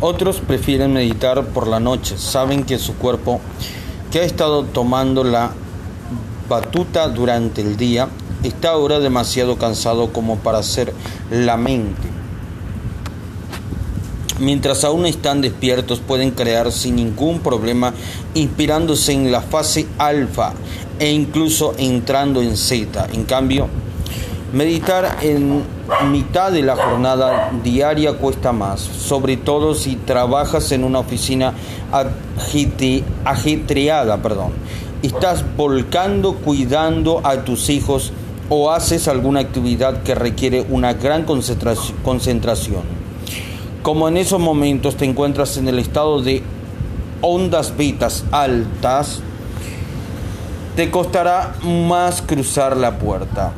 Otros prefieren meditar por la noche, saben que su cuerpo, que ha estado tomando la batuta durante el día, está ahora demasiado cansado como para hacer la mente. Mientras aún están despiertos pueden crear sin ningún problema inspirándose en la fase alfa e incluso entrando en zeta. En cambio, meditar en mitad de la jornada diaria cuesta más, sobre todo si trabajas en una oficina ajetreada, perdón. Estás volcando cuidando a tus hijos o haces alguna actividad que requiere una gran concentración. Como en esos momentos te encuentras en el estado de ondas betas altas, te costará más cruzar la puerta.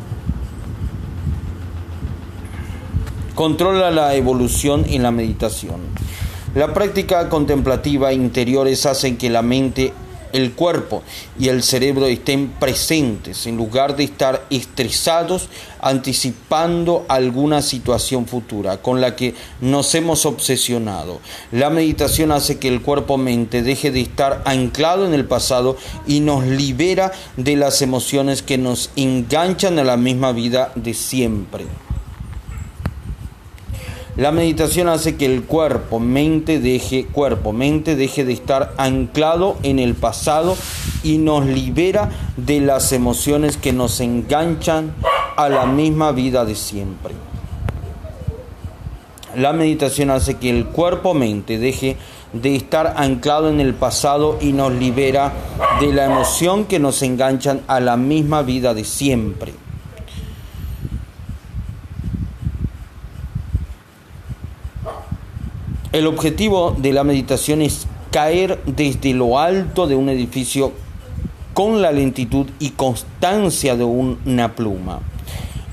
Controla la evolución en la meditación. La práctica contemplativa interiores hacen que la mente el cuerpo y el cerebro estén presentes en lugar de estar estresados anticipando alguna situación futura con la que nos hemos obsesionado. La meditación hace que el cuerpo-mente deje de estar anclado en el pasado y nos libera de las emociones que nos enganchan a la misma vida de siempre. La meditación hace que el cuerpo, mente deje, cuerpo, mente deje de estar anclado en el pasado y nos libera de las emociones que nos enganchan a la misma vida de siempre. La meditación hace que el cuerpo, mente deje de estar anclado en el pasado y nos libera de la emoción que nos enganchan a la misma vida de siempre. El objetivo de la meditación es caer desde lo alto de un edificio con la lentitud y constancia de una pluma.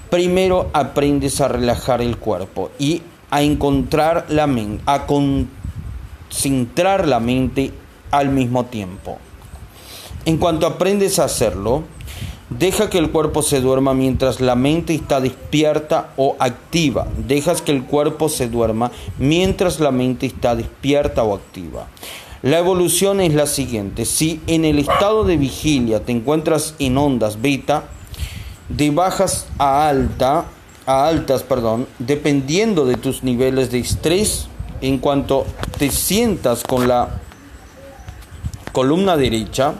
Primero aprendes a relajar el cuerpo y a encontrar la mente, a concentrar la mente al mismo tiempo. En cuanto aprendes a hacerlo, Deja que el cuerpo se duerma mientras la mente está despierta o activa. Dejas que el cuerpo se duerma mientras la mente está despierta o activa. La evolución es la siguiente. Si en el estado de vigilia te encuentras en ondas beta, de bajas a alta, a altas, perdón, dependiendo de tus niveles de estrés, en cuanto te sientas con la columna derecha,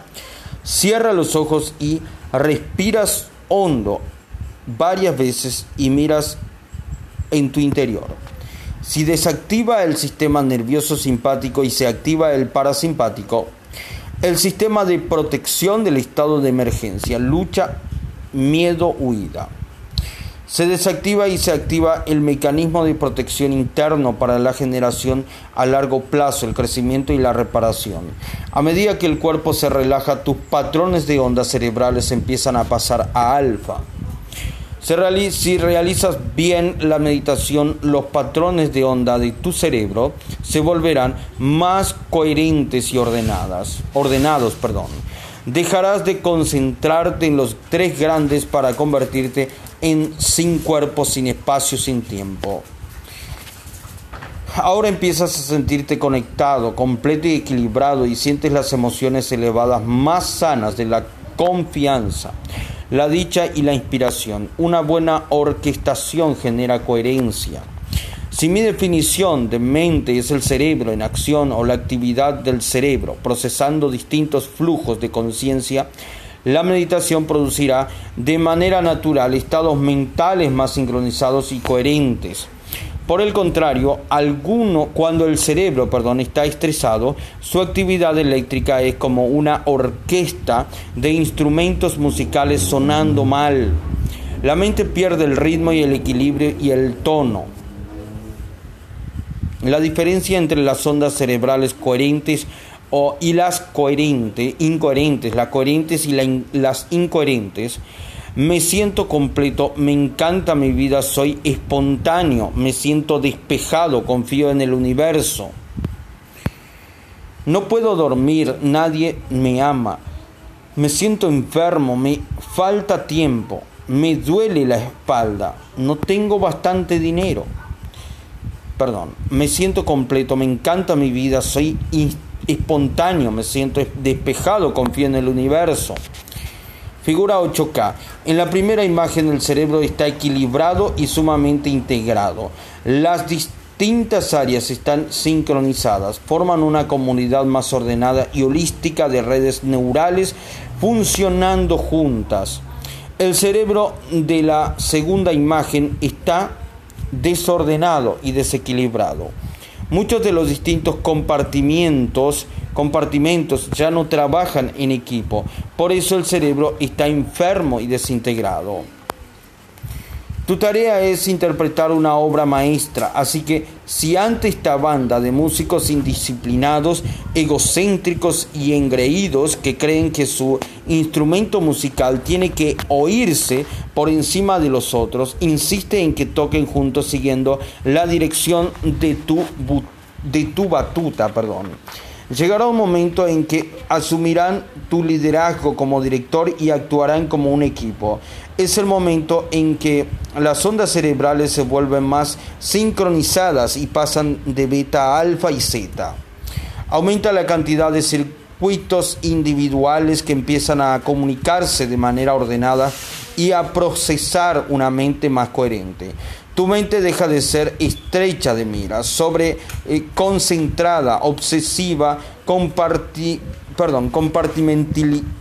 cierra los ojos y respiras hondo varias veces y miras en tu interior. Si desactiva el sistema nervioso simpático y se activa el parasimpático, el sistema de protección del estado de emergencia, lucha, miedo, huida. Se desactiva y se activa el mecanismo de protección interno para la generación a largo plazo, el crecimiento y la reparación. A medida que el cuerpo se relaja, tus patrones de ondas cerebrales empiezan a pasar a alfa. Si realizas bien la meditación, los patrones de onda de tu cerebro se volverán más coherentes y ordenadas, ordenados. Perdón. Dejarás de concentrarte en los tres grandes para convertirte en sin cuerpo, sin espacio, sin tiempo. Ahora empiezas a sentirte conectado, completo y equilibrado y sientes las emociones elevadas más sanas de la confianza, la dicha y la inspiración. Una buena orquestación genera coherencia. Si mi definición de mente es el cerebro en acción o la actividad del cerebro procesando distintos flujos de conciencia, la meditación producirá de manera natural estados mentales más sincronizados y coherentes. Por el contrario, alguno, cuando el cerebro perdón, está estresado, su actividad eléctrica es como una orquesta de instrumentos musicales sonando mal. La mente pierde el ritmo y el equilibrio y el tono. La diferencia entre las ondas cerebrales coherentes o, y las coherentes, incoherentes, las coherentes y las incoherentes, me siento completo, me encanta mi vida, soy espontáneo, me siento despejado, confío en el universo. No puedo dormir, nadie me ama, me siento enfermo, me falta tiempo, me duele la espalda, no tengo bastante dinero. perdón, me siento completo, me encanta mi vida, soy espontáneo, me siento despejado, confío en el universo. Figura 8K. En la primera imagen el cerebro está equilibrado y sumamente integrado. Las distintas áreas están sincronizadas, forman una comunidad más ordenada y holística de redes neurales funcionando juntas. El cerebro de la segunda imagen está desordenado y desequilibrado. Muchos de los distintos compartimientos, compartimentos ya no trabajan en equipo, por eso el cerebro está enfermo y desintegrado. Tu tarea es interpretar una obra maestra, así que si ante esta banda de músicos indisciplinados, egocéntricos y engreídos que creen que su instrumento musical tiene que oírse por encima de los otros, insiste en que toquen juntos siguiendo la dirección de tu, de tu batuta, perdón. Llegará un momento en que asumirán tu liderazgo como director y actuarán como un equipo. Es el momento en que las ondas cerebrales se vuelven más sincronizadas y pasan de beta a alfa y zeta. Aumenta la cantidad de circuitos individuales que empiezan a comunicarse de manera ordenada y a procesar una mente más coherente. Tu mente deja de ser estrecha de mira, sobre eh, concentrada, obsesiva, comparti, perdón, compartimentalizada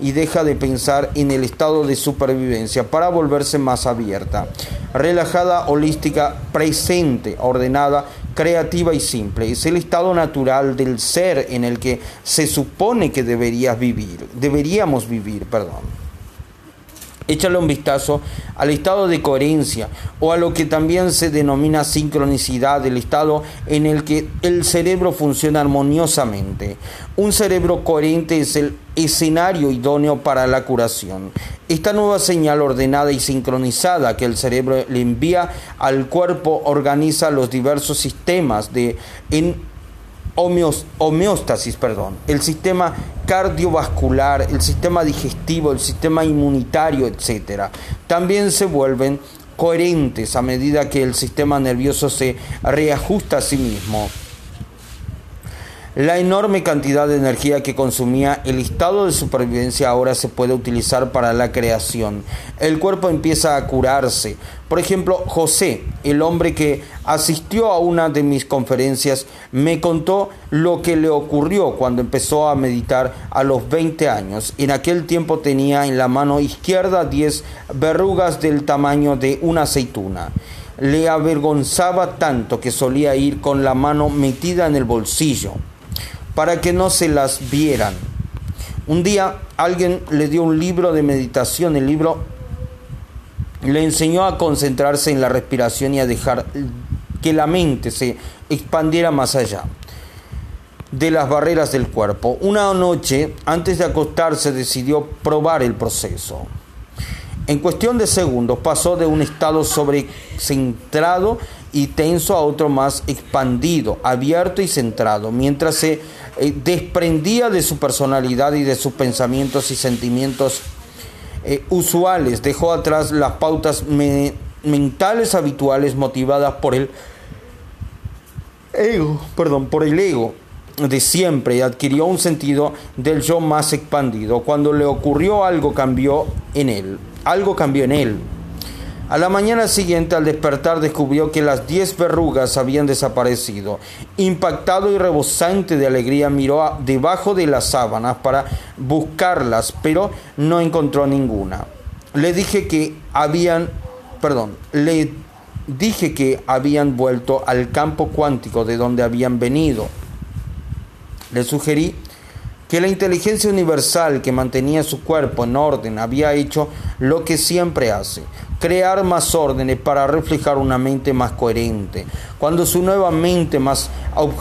y deja de pensar en el estado de supervivencia para volverse más abierta, relajada, holística, presente, ordenada, creativa y simple. Es el estado natural del ser en el que se supone que deberías vivir, deberíamos vivir, perdón. Échale un vistazo al estado de coherencia o a lo que también se denomina sincronicidad, el estado en el que el cerebro funciona armoniosamente. Un cerebro coherente es el escenario idóneo para la curación. Esta nueva señal ordenada y sincronizada que el cerebro le envía al cuerpo organiza los diversos sistemas de homeostasis, perdón, el sistema cardiovascular, el sistema digestivo, el sistema inmunitario, etc. También se vuelven coherentes a medida que el sistema nervioso se reajusta a sí mismo. La enorme cantidad de energía que consumía el estado de supervivencia ahora se puede utilizar para la creación. El cuerpo empieza a curarse. Por ejemplo, José, el hombre que asistió a una de mis conferencias, me contó lo que le ocurrió cuando empezó a meditar a los 20 años. En aquel tiempo tenía en la mano izquierda 10 verrugas del tamaño de una aceituna le avergonzaba tanto que solía ir con la mano metida en el bolsillo para que no se las vieran. Un día alguien le dio un libro de meditación, el libro le enseñó a concentrarse en la respiración y a dejar que la mente se expandiera más allá de las barreras del cuerpo. Una noche, antes de acostarse, decidió probar el proceso. En cuestión de segundos pasó de un estado sobrecentrado y tenso a otro más expandido, abierto y centrado, mientras se eh, desprendía de su personalidad y de sus pensamientos y sentimientos eh, usuales, dejó atrás las pautas mentales habituales motivadas por el ego, perdón, por el ego de siempre y adquirió un sentido del yo más expandido. Cuando le ocurrió algo cambió en él, algo cambió en él. A la mañana siguiente, al despertar, descubrió que las diez verrugas habían desaparecido. Impactado y rebosante de alegría, miró debajo de las sábanas para buscarlas, pero no encontró ninguna. Le dije que habían, perdón, le dije que habían vuelto al campo cuántico de donde habían venido. Le sugerí que la inteligencia universal que mantenía su cuerpo en orden había hecho lo que siempre hace, crear más órdenes para reflejar una mente más coherente. Cuando su nueva mente más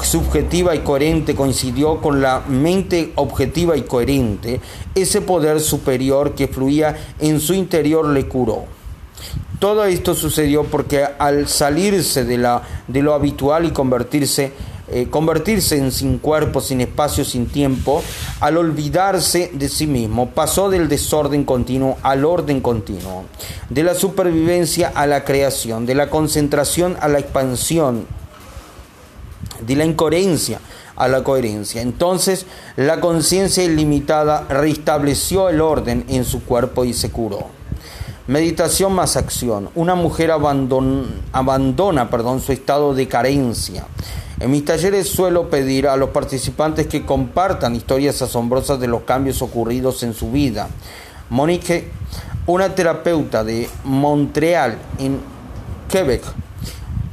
subjetiva y coherente coincidió con la mente objetiva y coherente, ese poder superior que fluía en su interior le curó. Todo esto sucedió porque al salirse de, la, de lo habitual y convertirse eh, convertirse en sin cuerpo, sin espacio, sin tiempo, al olvidarse de sí mismo, pasó del desorden continuo al orden continuo, de la supervivencia a la creación, de la concentración a la expansión, de la incoherencia a la coherencia. Entonces la conciencia ilimitada restableció el orden en su cuerpo y se curó. Meditación más acción. Una mujer abandona perdón, su estado de carencia. En mis talleres suelo pedir a los participantes que compartan historias asombrosas de los cambios ocurridos en su vida. Monique, una terapeuta de Montreal, en Quebec,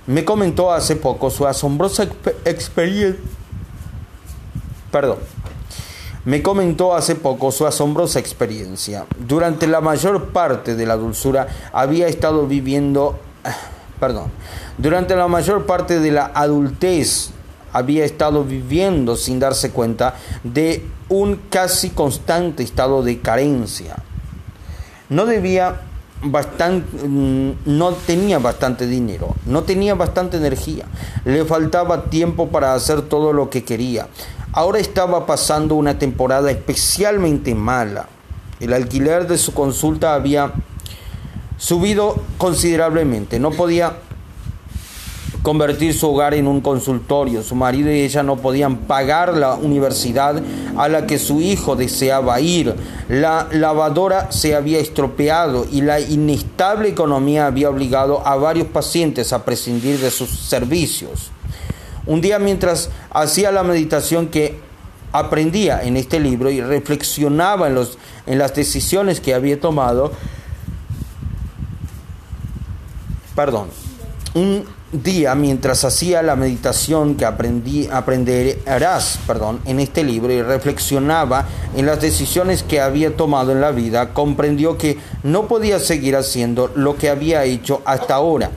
me comentó hace poco su asombrosa experiencia. Perdón me comentó hace poco su asombrosa experiencia. Durante la mayor parte de la dulzura había estado viviendo, perdón, durante la mayor parte de la adultez había estado viviendo sin darse cuenta de un casi constante estado de carencia. No debía bastante, mm, no tenía bastante dinero, no tenía bastante energía, le faltaba tiempo para hacer todo lo que quería. Ahora estaba pasando una temporada especialmente mala. El alquiler de su consulta había subido considerablemente. No podía convertir su hogar en un consultorio. Su marido y ella no podían pagar la universidad a la que su hijo deseaba ir. La lavadora se había estropeado y la inestable economía había obligado a varios pacientes a prescindir de sus servicios. Un día mientras hacía la meditación que aprendía en este libro y reflexionaba en, los, en las decisiones que había tomado, perdón, un día mientras hacía la meditación que aprendí, aprenderás perdón, en este libro y reflexionaba en las decisiones que había tomado en la vida, comprendió que no podía seguir haciendo lo que había hecho hasta ahora,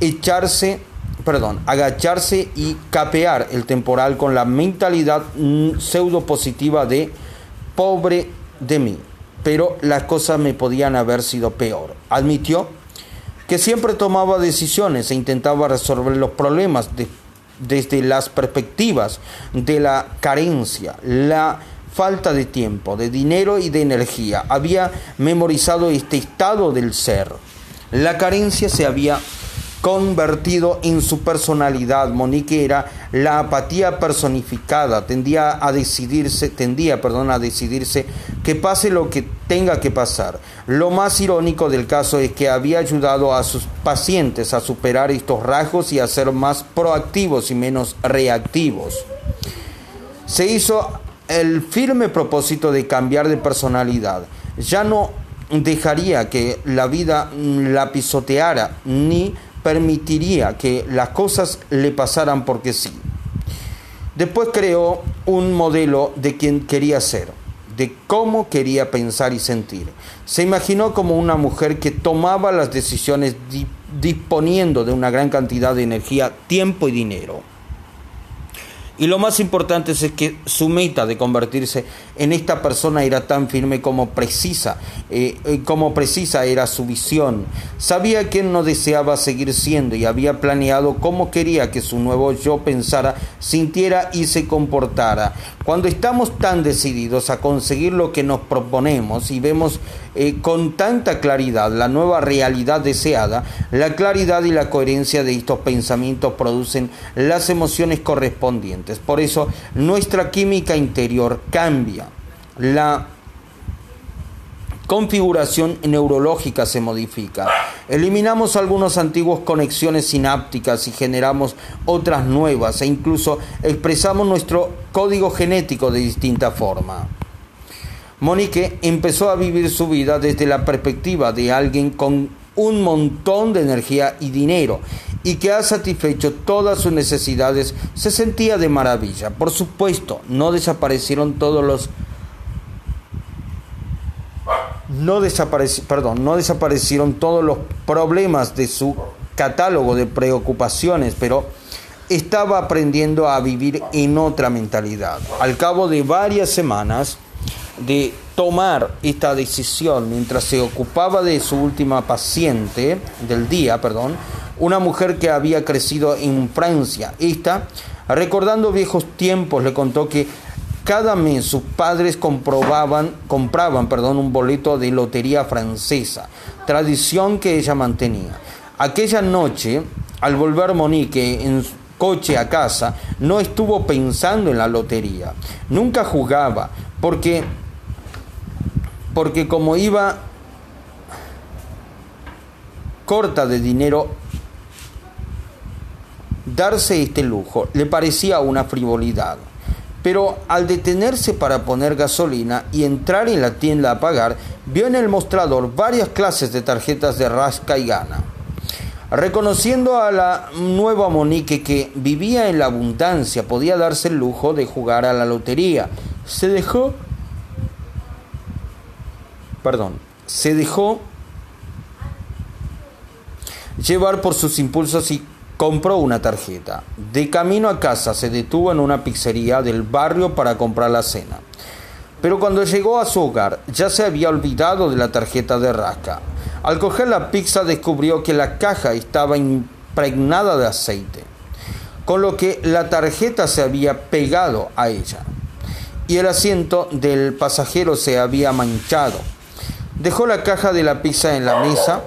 echarse perdón, agacharse y capear el temporal con la mentalidad mm, pseudo positiva de pobre de mí. Pero las cosas me podían haber sido peor. Admitió que siempre tomaba decisiones e intentaba resolver los problemas desde las perspectivas de la carencia, la falta de tiempo, de dinero y de energía. Había memorizado este estado del ser. La carencia se había convertido en su personalidad. Monique era la apatía personificada, tendía a decidirse, tendía, perdón, a decidirse que pase lo que tenga que pasar. Lo más irónico del caso es que había ayudado a sus pacientes a superar estos rasgos y a ser más proactivos y menos reactivos. Se hizo el firme propósito de cambiar de personalidad. Ya no dejaría que la vida la pisoteara ni permitiría que las cosas le pasaran porque sí. Después creó un modelo de quien quería ser, de cómo quería pensar y sentir. Se imaginó como una mujer que tomaba las decisiones disponiendo de una gran cantidad de energía, tiempo y dinero. Y lo más importante es que su meta de convertirse en esta persona era tan firme como precisa, eh, eh, como precisa era su visión. Sabía que no deseaba seguir siendo y había planeado cómo quería que su nuevo yo pensara, sintiera y se comportara. Cuando estamos tan decididos a conseguir lo que nos proponemos y vemos eh, con tanta claridad la nueva realidad deseada, la claridad y la coherencia de estos pensamientos producen las emociones correspondientes. Por eso nuestra química interior cambia. La configuración neurológica se modifica. Eliminamos algunas antiguas conexiones sinápticas y generamos otras nuevas e incluso expresamos nuestro código genético de distinta forma. Monique empezó a vivir su vida desde la perspectiva de alguien con un montón de energía y dinero y que ha satisfecho todas sus necesidades, se sentía de maravilla. Por supuesto, no desaparecieron todos los no, perdón, no desaparecieron todos los problemas de su catálogo de preocupaciones, pero estaba aprendiendo a vivir en otra mentalidad. Al cabo de varias semanas, de tomar esta decisión mientras se ocupaba de su última paciente del día, perdón, una mujer que había crecido en Francia. Esta Recordando viejos tiempos, le contó que cada mes sus padres comprobaban, compraban perdón, un boleto de lotería francesa, tradición que ella mantenía. Aquella noche, al volver Monique en coche a casa, no estuvo pensando en la lotería. Nunca jugaba, porque, porque como iba corta de dinero, darse este lujo le parecía una frivolidad. Pero al detenerse para poner gasolina y entrar en la tienda a pagar, vio en el mostrador varias clases de tarjetas de rasca y gana. Reconociendo a la nueva Monique que vivía en la abundancia, podía darse el lujo de jugar a la lotería. Se dejó... Perdón. Se dejó llevar por sus impulsos y compró una tarjeta. De camino a casa se detuvo en una pizzería del barrio para comprar la cena. Pero cuando llegó a su hogar ya se había olvidado de la tarjeta de rasca. Al coger la pizza descubrió que la caja estaba impregnada de aceite, con lo que la tarjeta se había pegado a ella y el asiento del pasajero se había manchado. Dejó la caja de la pizza en la mesa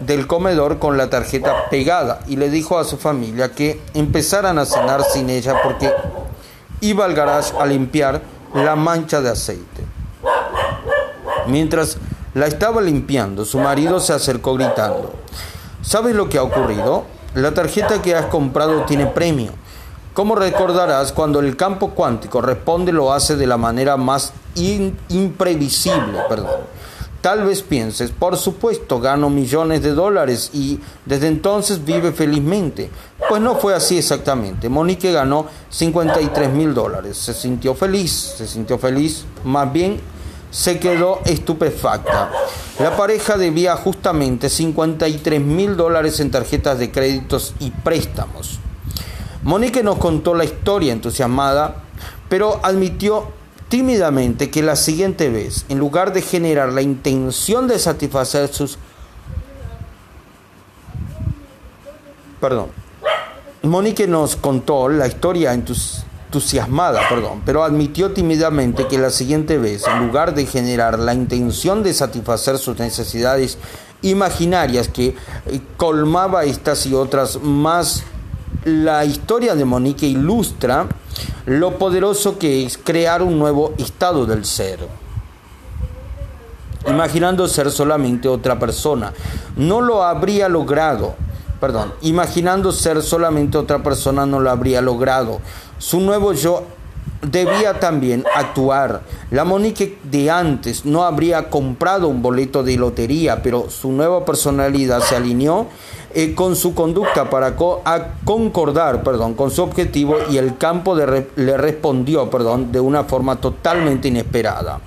del comedor con la tarjeta pegada y le dijo a su familia que empezaran a cenar sin ella porque iba al garage a limpiar la mancha de aceite. Mientras la estaba limpiando, su marido se acercó gritando, ¿sabes lo que ha ocurrido? La tarjeta que has comprado tiene premio. Como recordarás, cuando el campo cuántico responde lo hace de la manera más imprevisible, perdón. Tal vez pienses, por supuesto, gano millones de dólares y desde entonces vive felizmente. Pues no fue así exactamente. Monique ganó 53 mil dólares. Se sintió feliz, se sintió feliz. Más bien se quedó estupefacta. La pareja debía justamente 53 mil dólares en tarjetas de créditos y préstamos. Monique nos contó la historia entusiasmada, pero admitió tímidamente que la siguiente vez, en lugar de generar la intención de satisfacer sus... Perdón. Monique nos contó la historia entusiasmada, perdón, pero admitió tímidamente que la siguiente vez, en lugar de generar la intención de satisfacer sus necesidades imaginarias que eh, colmaba estas y otras más, la historia de Monique ilustra lo poderoso que es crear un nuevo estado del ser. Imaginando ser solamente otra persona, no lo habría logrado. Perdón, imaginando ser solamente otra persona no lo habría logrado. Su nuevo yo debía también actuar. La Monique de antes no habría comprado un boleto de lotería, pero su nueva personalidad se alineó eh, con su conducta para concordar perdón, con su objetivo y el campo le respondió perdón, de una forma totalmente inesperada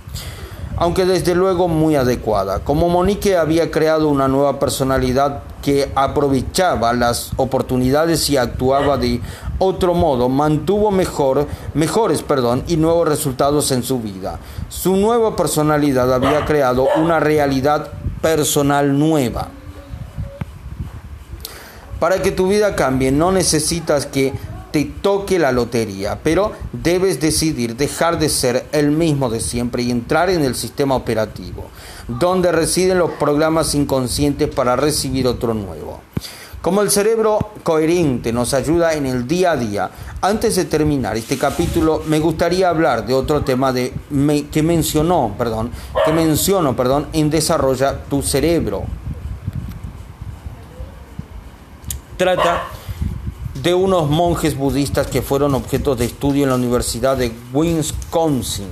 aunque desde luego muy adecuada. Como Monique había creado una nueva personalidad que aprovechaba las oportunidades y actuaba de otro modo, mantuvo mejor, mejores perdón, y nuevos resultados en su vida. Su nueva personalidad había creado una realidad personal nueva. Para que tu vida cambie no necesitas que te toque la lotería, pero debes decidir dejar de ser el mismo de siempre y entrar en el sistema operativo, donde residen los programas inconscientes para recibir otro nuevo. Como el cerebro coherente nos ayuda en el día a día, antes de terminar este capítulo me gustaría hablar de otro tema que mencionó, perdón, que menciono, perdón, en desarrolla tu cerebro. Trata de unos monjes budistas que fueron objeto de estudio en la Universidad de Wisconsin,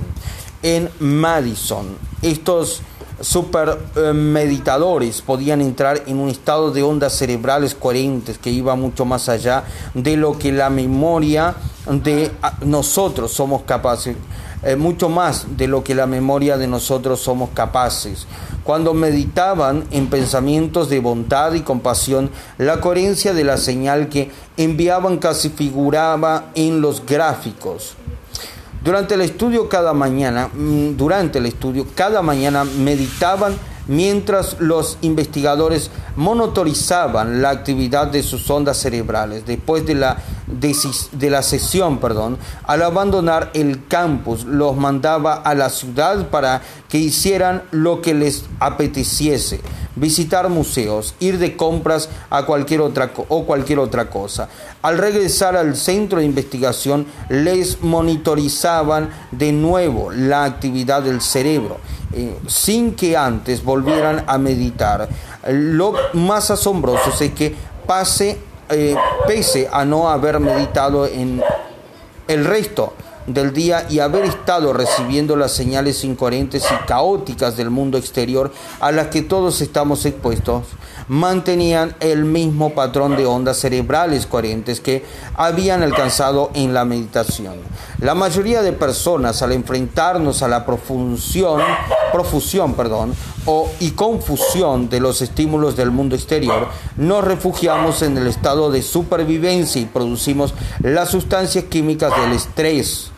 en Madison. Estos super meditadores podían entrar en un estado de ondas cerebrales coherentes que iba mucho más allá de lo que la memoria de ah, nosotros somos capaces, eh, mucho más de lo que la memoria de nosotros somos capaces cuando meditaban en pensamientos de bondad y compasión, la coherencia de la señal que enviaban casi figuraba en los gráficos. Durante el estudio cada mañana, mm, durante el estudio cada mañana meditaban mientras los investigadores monitorizaban la actividad de sus ondas cerebrales. Después de la de, la sesión, perdón, al abandonar el campus, los mandaba a la ciudad para que hicieran lo que les apeteciese, visitar museos, ir de compras a cualquier otra o cualquier otra cosa. Al regresar al centro de investigación, les monitorizaban de nuevo la actividad del cerebro, eh, sin que antes volvieran a meditar. Lo más asombroso es que pase eh, pese a no haber meditado en el resto del día y haber estado recibiendo las señales incoherentes y caóticas del mundo exterior a las que todos estamos expuestos, mantenían el mismo patrón de ondas cerebrales coherentes que habían alcanzado en la meditación. La mayoría de personas al enfrentarnos a la profusión, profusión perdón, o, y confusión de los estímulos del mundo exterior, nos refugiamos en el estado de supervivencia y producimos las sustancias químicas del estrés.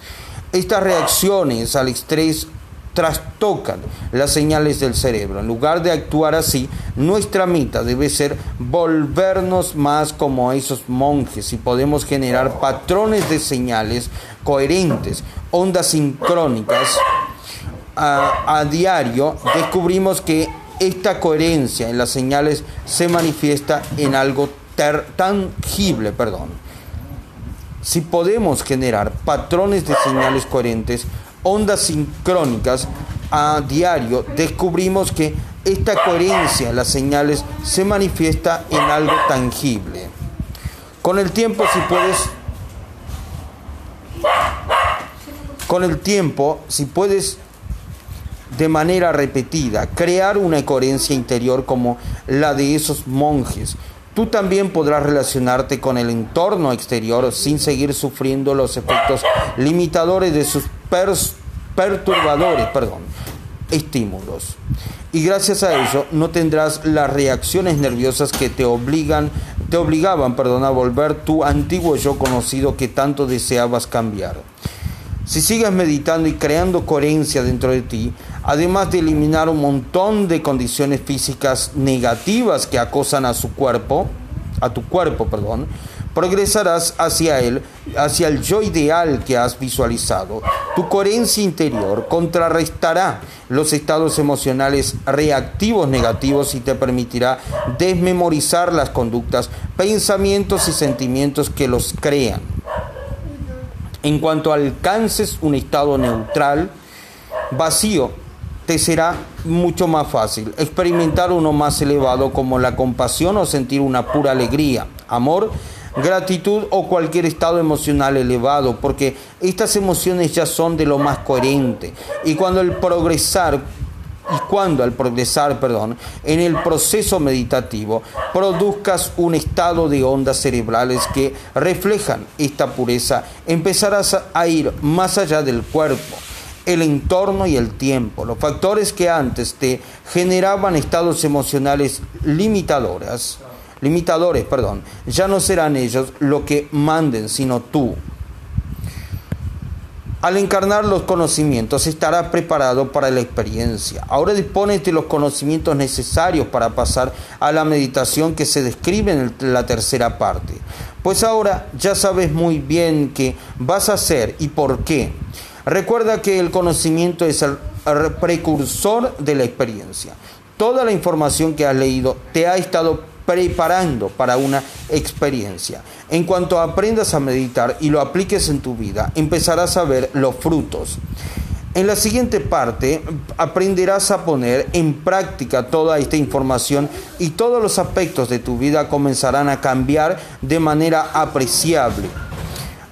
Estas reacciones al estrés trastocan las señales del cerebro. En lugar de actuar así, nuestra meta debe ser volvernos más como esos monjes y podemos generar patrones de señales coherentes, ondas sincrónicas. A, a diario descubrimos que esta coherencia en las señales se manifiesta en algo tangible, perdón. Si podemos generar patrones de señales coherentes, ondas sincrónicas a diario, descubrimos que esta coherencia en las señales se manifiesta en algo tangible. Con el tiempo, si puedes, con el tiempo, si puedes de manera repetida crear una coherencia interior como la de esos monjes, Tú también podrás relacionarte con el entorno exterior sin seguir sufriendo los efectos limitadores de sus perturbadores, perdón, estímulos. Y gracias a ello no tendrás las reacciones nerviosas que te obligan, te obligaban, perdón, a volver tu antiguo yo conocido que tanto deseabas cambiar. Si sigues meditando y creando coherencia dentro de ti, además de eliminar un montón de condiciones físicas negativas que acosan a su cuerpo, a tu cuerpo, perdón, progresarás hacia él, hacia el yo ideal que has visualizado. Tu coherencia interior contrarrestará los estados emocionales reactivos negativos y te permitirá desmemorizar las conductas, pensamientos y sentimientos que los crean. En cuanto alcances un estado neutral, vacío, te será mucho más fácil experimentar uno más elevado como la compasión o sentir una pura alegría, amor, gratitud o cualquier estado emocional elevado, porque estas emociones ya son de lo más coherente. Y cuando el progresar y cuando al progresar, perdón, en el proceso meditativo produzcas un estado de ondas cerebrales que reflejan esta pureza, empezarás a ir más allá del cuerpo, el entorno y el tiempo, los factores que antes te generaban estados emocionales limitadoras, limitadores, perdón, ya no serán ellos lo que manden, sino tú. Al encarnar los conocimientos estarás preparado para la experiencia. Ahora dispones de los conocimientos necesarios para pasar a la meditación que se describe en la tercera parte. Pues ahora ya sabes muy bien qué vas a hacer y por qué. Recuerda que el conocimiento es el precursor de la experiencia. Toda la información que has leído te ha estado preparando para una experiencia. En cuanto aprendas a meditar y lo apliques en tu vida, empezarás a ver los frutos. En la siguiente parte aprenderás a poner en práctica toda esta información y todos los aspectos de tu vida comenzarán a cambiar de manera apreciable.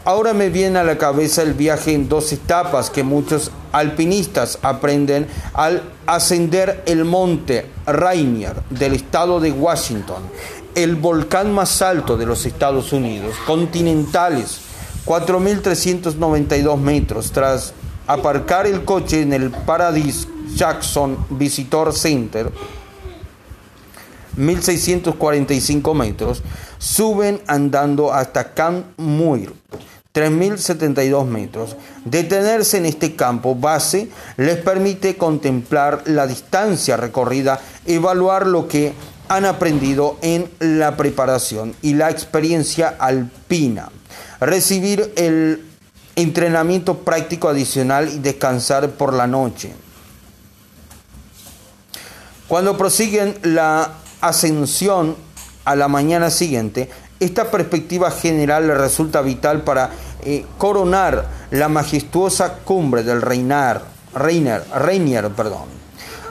Ahora me viene a la cabeza el viaje en dos etapas que muchos alpinistas aprenden al ascender el monte Rainier del estado de Washington, el volcán más alto de los Estados Unidos, continentales, 4.392 metros, tras aparcar el coche en el Paradise Jackson Visitor Center, 1.645 metros, suben andando hasta Camp Muir, 3.072 metros. Detenerse en este campo base les permite contemplar la distancia recorrida, evaluar lo que han aprendido en la preparación y la experiencia alpina. recibir el entrenamiento práctico adicional y descansar por la noche. Cuando prosiguen la ascensión a la mañana siguiente, esta perspectiva general resulta vital para eh, coronar la majestuosa cumbre del reinar, Reiner, Reinier, perdón.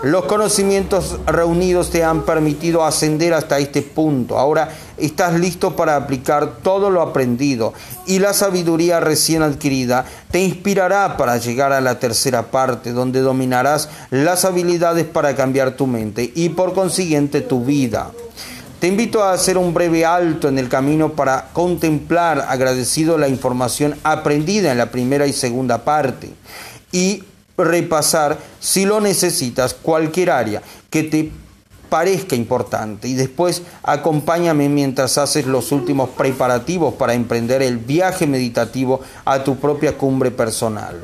Los conocimientos reunidos te han permitido ascender hasta este punto. Ahora estás listo para aplicar todo lo aprendido y la sabiduría recién adquirida te inspirará para llegar a la tercera parte, donde dominarás las habilidades para cambiar tu mente y por consiguiente tu vida. Te invito a hacer un breve alto en el camino para contemplar agradecido la información aprendida en la primera y segunda parte y repasar, si lo necesitas, cualquier área que te parezca importante y después acompáñame mientras haces los últimos preparativos para emprender el viaje meditativo a tu propia cumbre personal.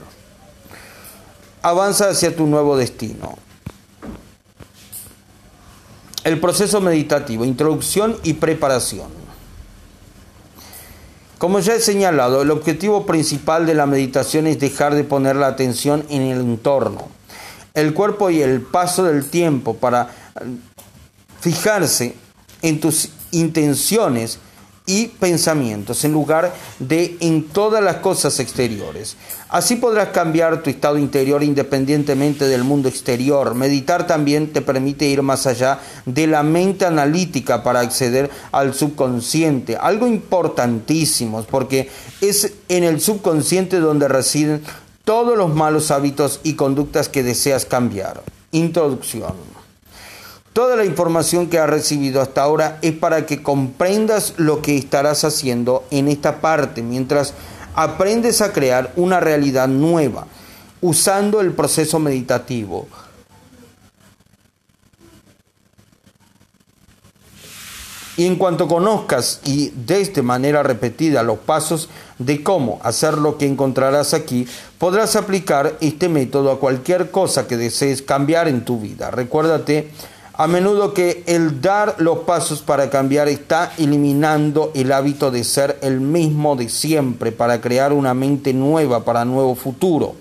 Avanza hacia tu nuevo destino. El proceso meditativo, introducción y preparación. Como ya he señalado, el objetivo principal de la meditación es dejar de poner la atención en el entorno, el cuerpo y el paso del tiempo para fijarse en tus intenciones y pensamientos en lugar de en todas las cosas exteriores. Así podrás cambiar tu estado interior independientemente del mundo exterior. Meditar también te permite ir más allá de la mente analítica para acceder al subconsciente, algo importantísimo porque es en el subconsciente donde residen todos los malos hábitos y conductas que deseas cambiar. Introducción. Toda la información que has recibido hasta ahora es para que comprendas lo que estarás haciendo en esta parte mientras aprendes a crear una realidad nueva usando el proceso meditativo. Y en cuanto conozcas y des de manera repetida los pasos de cómo hacer lo que encontrarás aquí, podrás aplicar este método a cualquier cosa que desees cambiar en tu vida. Recuérdate a menudo que el dar los pasos para cambiar está eliminando el hábito de ser el mismo de siempre para crear una mente nueva para nuevo futuro.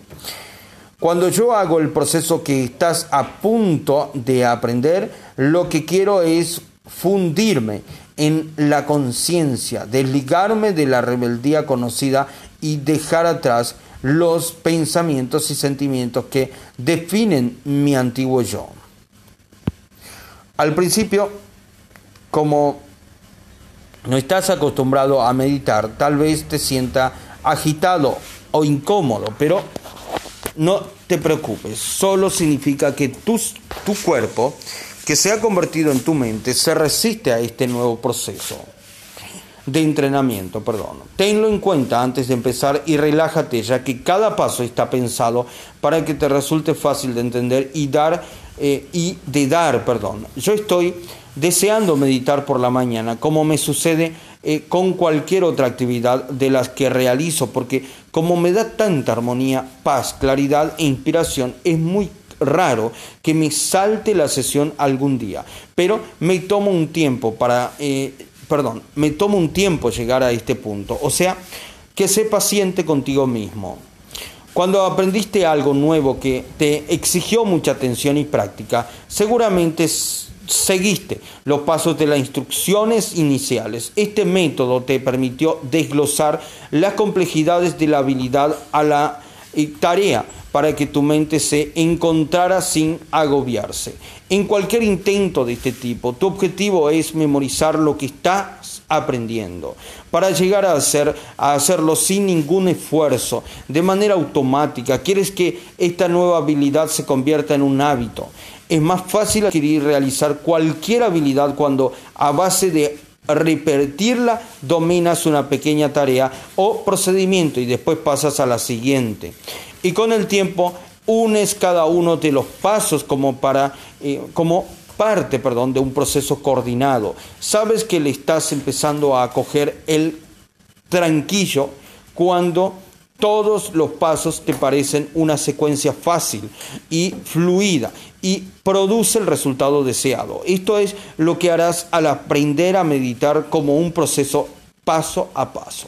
Cuando yo hago el proceso que estás a punto de aprender, lo que quiero es fundirme en la conciencia, desligarme de la rebeldía conocida y dejar atrás los pensamientos y sentimientos que definen mi antiguo yo. Al principio, como no estás acostumbrado a meditar, tal vez te sienta agitado o incómodo, pero no te preocupes, solo significa que tu, tu cuerpo, que se ha convertido en tu mente, se resiste a este nuevo proceso de entrenamiento, perdón. Tenlo en cuenta antes de empezar y relájate, ya que cada paso está pensado para que te resulte fácil de entender y dar eh, y de dar, perdón. Yo estoy deseando meditar por la mañana, como me sucede eh, con cualquier otra actividad de las que realizo, porque como me da tanta armonía, paz, claridad e inspiración, es muy raro que me salte la sesión algún día, pero me tomo un tiempo para, eh, perdón, me tomo un tiempo llegar a este punto, o sea, que sé paciente contigo mismo. Cuando aprendiste algo nuevo que te exigió mucha atención y práctica, seguramente seguiste los pasos de las instrucciones iniciales. Este método te permitió desglosar las complejidades de la habilidad a la tarea para que tu mente se encontrara sin agobiarse. En cualquier intento de este tipo, tu objetivo es memorizar lo que estás aprendiendo para llegar a, hacer, a hacerlo sin ningún esfuerzo, de manera automática. Quieres que esta nueva habilidad se convierta en un hábito. Es más fácil adquirir y realizar cualquier habilidad cuando a base de repetirla dominas una pequeña tarea o procedimiento y después pasas a la siguiente. Y con el tiempo unes cada uno de los pasos como para eh, como parte, perdón, de un proceso coordinado. Sabes que le estás empezando a coger el tranquillo cuando todos los pasos te parecen una secuencia fácil y fluida y produce el resultado deseado. Esto es lo que harás al aprender a meditar como un proceso paso a paso.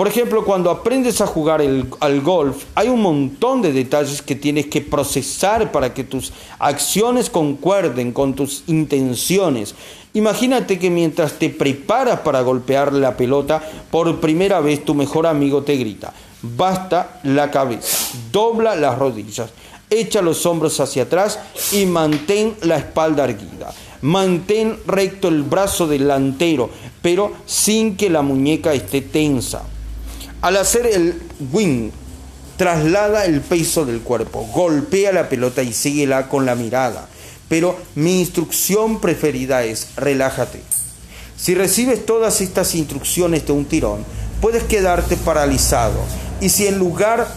Por ejemplo, cuando aprendes a jugar al golf, hay un montón de detalles que tienes que procesar para que tus acciones concuerden con tus intenciones. Imagínate que mientras te preparas para golpear la pelota, por primera vez tu mejor amigo te grita, basta la cabeza, dobla las rodillas, echa los hombros hacia atrás y mantén la espalda erguida. Mantén recto el brazo delantero, pero sin que la muñeca esté tensa. Al hacer el wing, traslada el peso del cuerpo, golpea la pelota y síguela con la mirada. Pero mi instrucción preferida es relájate. Si recibes todas estas instrucciones de un tirón, puedes quedarte paralizado. Y si en lugar,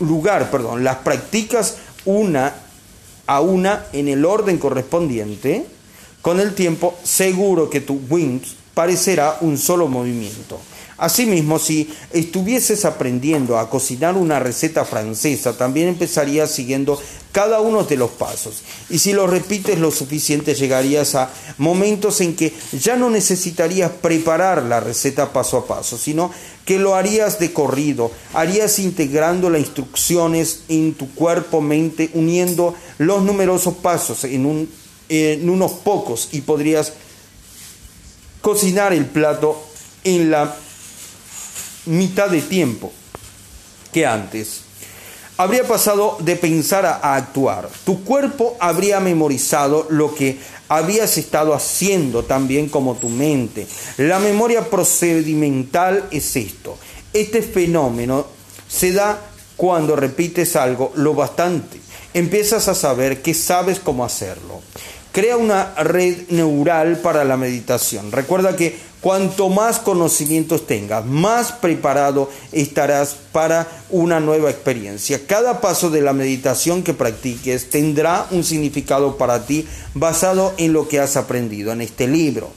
lugar perdón, las practicas una a una en el orden correspondiente, con el tiempo seguro que tu wings parecerá un solo movimiento. Asimismo, si estuvieses aprendiendo a cocinar una receta francesa, también empezarías siguiendo cada uno de los pasos. Y si lo repites lo suficiente, llegarías a momentos en que ya no necesitarías preparar la receta paso a paso, sino que lo harías de corrido, harías integrando las instrucciones en tu cuerpo, mente, uniendo los numerosos pasos en, en unos pocos y podrías cocinar el plato en la mitad de tiempo que antes. Habría pasado de pensar a, actuar. Tu cuerpo habría memorizado lo que habías estado haciendo también como tu mente. La memoria procedimental es esto. Este fenómeno se da cuando repites algo lo bastante. Empiezas a saber que sabes cómo hacerlo. Crea una red neural para la meditación. Recuerda que cuanto más conocimientos tengas, más preparado estarás para una nueva experiencia. Cada paso de la meditación que practiques tendrá un significado para ti basado en lo que has aprendido en este libro.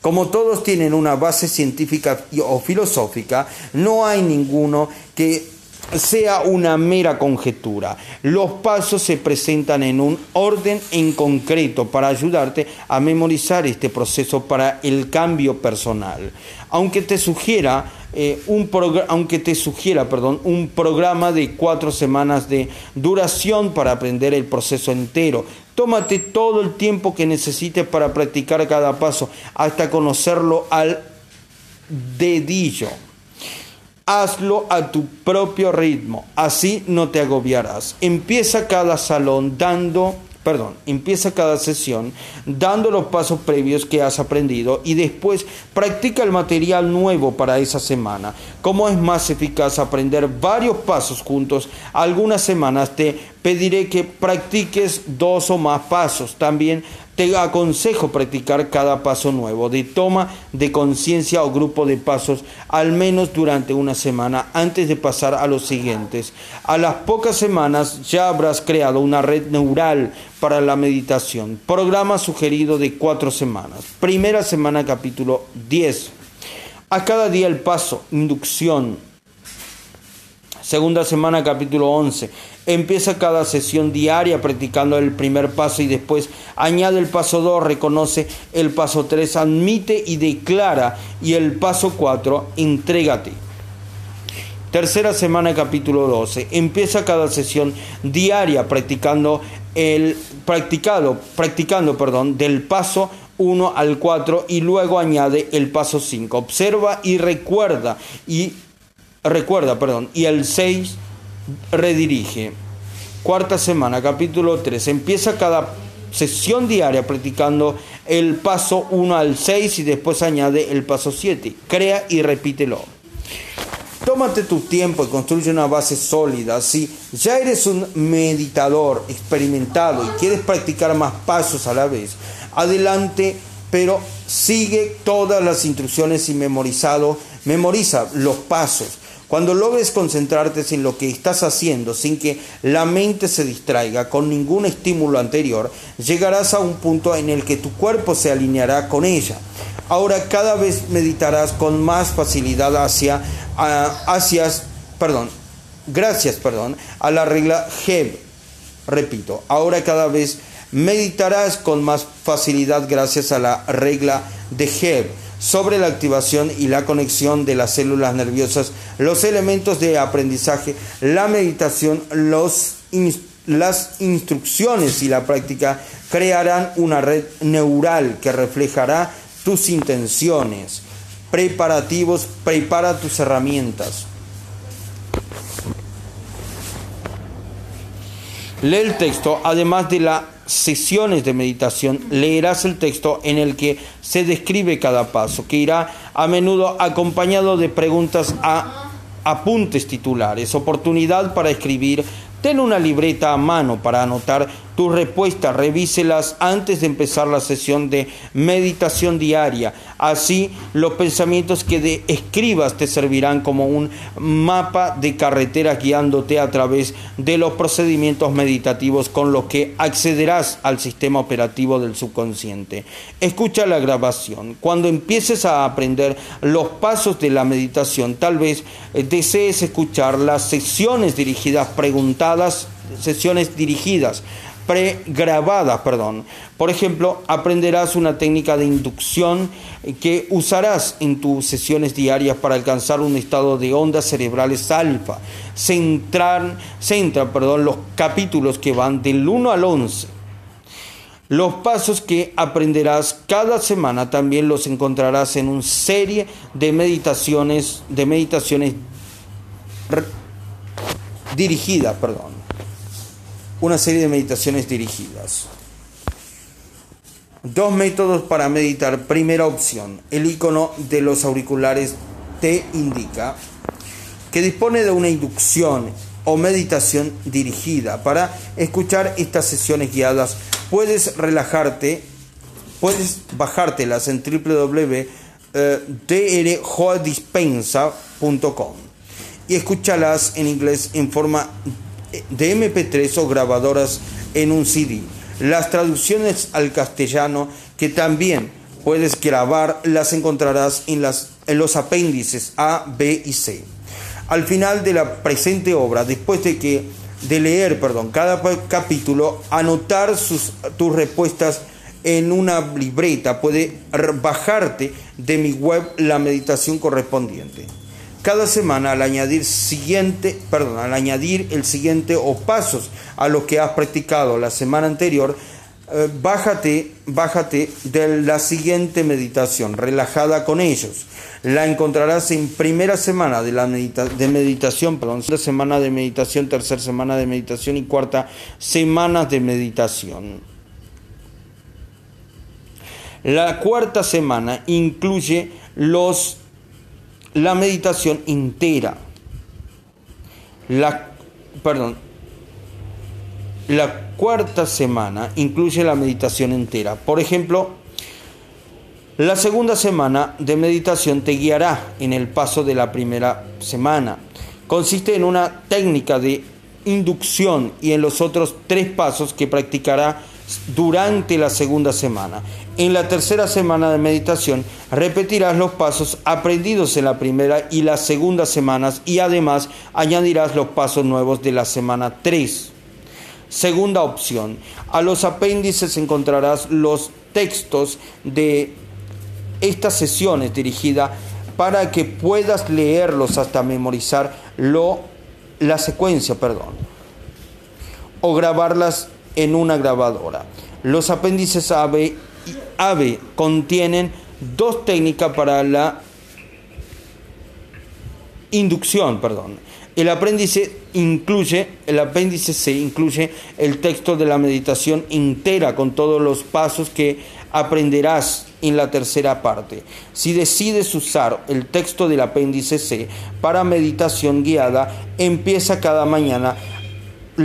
Como todos tienen una base científica o filosófica, no hay ninguno que sea una mera conjetura. Los pasos se presentan en un orden en concreto para ayudarte a memorizar este proceso para el cambio personal. Aunque te sugiera eh, un aunque te sugiera perdón, un programa de cuatro semanas de duración para aprender el proceso entero. Tómate todo el tiempo que necesites para practicar cada paso hasta conocerlo al dedillo. Hazlo a tu propio ritmo, así no te agobiarás. Empieza cada salón dando, perdón, empieza cada sesión dando los pasos previos que has aprendido y después practica el material nuevo para esa semana. Como es más eficaz aprender varios pasos juntos, algunas semanas te pediré que practiques dos o más pasos. También te aconsejo practicar cada paso nuevo de toma de conciencia o grupo de pasos al menos durante una semana antes de pasar a los siguientes. A las pocas semanas ya habrás creado una red neural para la meditación. Programa sugerido de cuatro semanas. Primera semana capítulo 10. A cada día el paso, inducción. Segunda semana capítulo 11 empieza cada sesión diaria practicando el primer paso y después añade el paso 2, reconoce el paso 3, admite y declara y el paso 4, entrégate. Tercera semana capítulo 12. Empieza cada sesión diaria practicando el practicado, practicando, perdón, del paso 1 al 4 y luego añade el paso 5. Observa y recuerda y recuerda, perdón, y el 6 redirige. Cuarta semana, capítulo 3. Empieza cada sesión diaria practicando el paso 1 al 6 y después añade el paso 7. Crea y repítelo. Tómate tu tiempo y construye una base sólida. Si ya eres un meditador experimentado y quieres practicar más pasos a la vez, adelante, pero sigue todas las instrucciones y memorizado, memoriza los pasos. Cuando logres concentrarte en lo que estás haciendo sin que la mente se distraiga con ningún estímulo anterior, llegarás a un punto en el que tu cuerpo se alineará con ella. Ahora cada vez meditarás con más facilidad hacia, hacia perdón, gracias, perdón, a la regla Heb. Repito, ahora cada vez meditarás con más facilidad gracias a la regla de Heb sobre la activación y la conexión de las células nerviosas, los elementos de aprendizaje, la meditación, los, las instrucciones y la práctica crearán una red neural que reflejará tus intenciones. Preparativos, prepara tus herramientas. Lee el texto, además de las sesiones de meditación, leerás el texto en el que se describe cada paso, que irá a menudo acompañado de preguntas a apuntes titulares, oportunidad para escribir, ten una libreta a mano para anotar tus respuestas, revíselas antes de empezar la sesión de meditación diaria. Así, los pensamientos que escribas te servirán como un mapa de carretera guiándote a través de los procedimientos meditativos con los que accederás al sistema operativo del subconsciente. Escucha la grabación. Cuando empieces a aprender los pasos de la meditación, tal vez eh, desees escuchar las sesiones dirigidas preguntadas, sesiones dirigidas pregrabadas, perdón. Por ejemplo, aprenderás una técnica de inducción que usarás en tus sesiones diarias para alcanzar un estado de ondas cerebrales alfa. Centran, centra perdón, los capítulos que van del 1 al 11. Los pasos que aprenderás cada semana también los encontrarás en una serie de meditaciones, de meditaciones dirigidas, perdón una serie de meditaciones dirigidas. Dos métodos para meditar. Primera opción, el icono de los auriculares te indica que dispone de una inducción o meditación dirigida. Para escuchar estas sesiones guiadas puedes relajarte, puedes bajártelas en www.drjoadispensa.com y escúchalas en inglés en forma de MP3 o grabadoras en un CD. Las traducciones al castellano que también puedes grabar las encontrarás en, las, en los apéndices A, B y C. Al final de la presente obra, después de que de leer, perdón, cada capítulo, anotar sus, tus respuestas en una libreta, puede bajarte de mi web la meditación correspondiente. Cada semana al añadir siguiente, perdón, al añadir el siguiente o pasos a lo que has practicado la semana anterior, eh, bájate, bájate de la siguiente meditación, relajada con ellos. La encontrarás en primera semana de la de meditación, perdón, segunda semana de meditación, tercera semana de meditación y cuarta semana de meditación. La cuarta semana incluye los la meditación entera. La, perdón, la cuarta semana incluye la meditación entera. Por ejemplo, la segunda semana de meditación te guiará en el paso de la primera semana. Consiste en una técnica de inducción y en los otros tres pasos que practicará durante la segunda semana. En la tercera semana de meditación repetirás los pasos aprendidos en la primera y las segunda semanas y además añadirás los pasos nuevos de la semana 3. Segunda opción, a los apéndices encontrarás los textos de estas sesiones dirigidas para que puedas leerlos hasta memorizar lo, la secuencia, perdón, o grabarlas en una grabadora. Los apéndices AB, AB contienen dos técnicas para la inducción, perdón. El apéndice incluye, el apéndice C incluye el texto de la meditación entera con todos los pasos que aprenderás en la tercera parte. Si decides usar el texto del apéndice C para meditación guiada, empieza cada mañana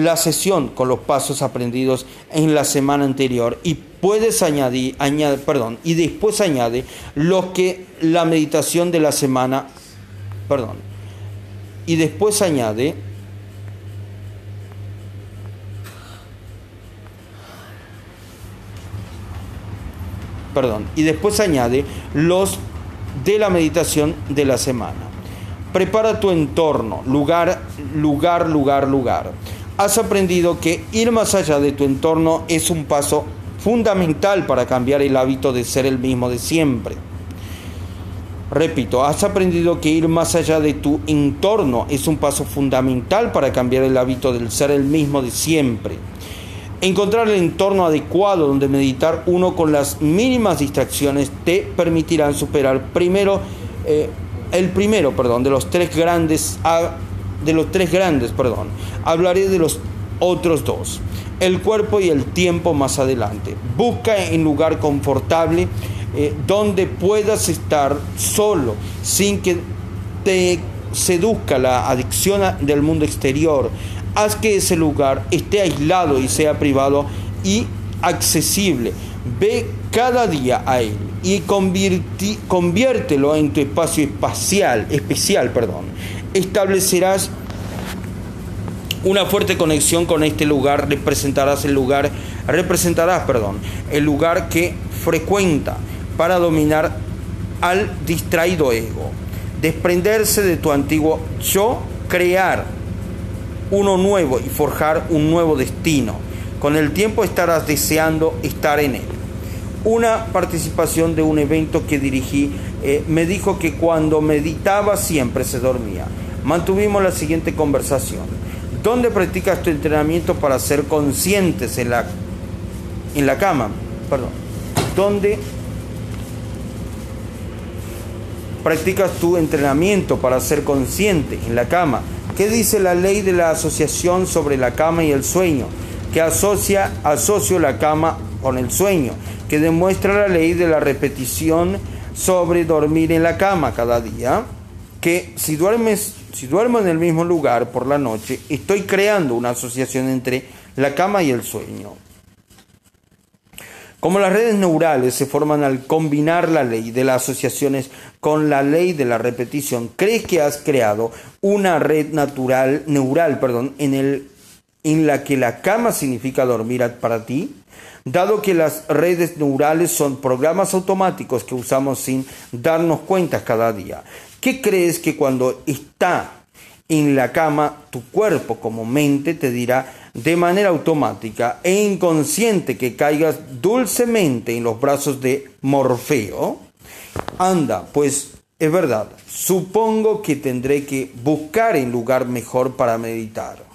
la sesión con los pasos aprendidos en la semana anterior y puedes añadir, añade, perdón, y después añade lo que la meditación de la semana, perdón, y después añade perdón, y después añade los de la meditación de la semana. Prepara tu entorno, lugar, lugar, lugar, lugar has aprendido que ir más allá de tu entorno es un paso fundamental para cambiar el hábito de ser el mismo de siempre. Repito, has aprendido que ir más allá de tu entorno es un paso fundamental para cambiar el hábito del ser el mismo de siempre. Encontrar el entorno adecuado donde meditar uno con las mínimas distracciones te permitirán superar primero eh, el primero, perdón, de los tres grandes de los tres grandes, perdón. Hablaré de los otros dos, el cuerpo y el tiempo más adelante. Busca en lugar confortable eh, donde puedas estar solo, sin que te seduzca la adicción del mundo exterior. Haz que ese lugar esté aislado y sea privado y accesible. Ve cada día a él y conviértelo en tu espacio espacial, especial. Perdón. Establecerás una fuerte conexión con este lugar, representarás el lugar, representarás, perdón, el lugar que frecuenta para dominar al distraído ego, desprenderse de tu antiguo yo, crear uno nuevo y forjar un nuevo destino. Con el tiempo estarás deseando estar en él. Una participación de un evento que dirigí eh, me dijo que cuando meditaba siempre se dormía. Mantuvimos la siguiente conversación. ¿Dónde practicas tu entrenamiento para ser conscientes en la, en la cama? Perdón. ¿Dónde practicas tu entrenamiento para ser consciente en la cama. ¿Qué dice la ley de la asociación sobre la cama y el sueño? Que asocia, asocio la cama con el sueño, que demuestra la ley de la repetición sobre dormir en la cama cada día, que si duermes, si duermo en el mismo lugar por la noche, estoy creando una asociación entre la cama y el sueño. Como las redes neurales se forman al combinar la ley de las asociaciones con la ley de la repetición, ¿crees que has creado una red natural, neural perdón, en, en la que la cama significa dormir para ti? Dado que las redes neurales son programas automáticos que usamos sin darnos cuenta cada día, ¿qué crees que cuando está en la cama tu cuerpo como mente te dirá de manera automática e inconsciente que caigas dulcemente en los brazos de Morfeo? Anda, pues es verdad, supongo que tendré que buscar un lugar mejor para meditar.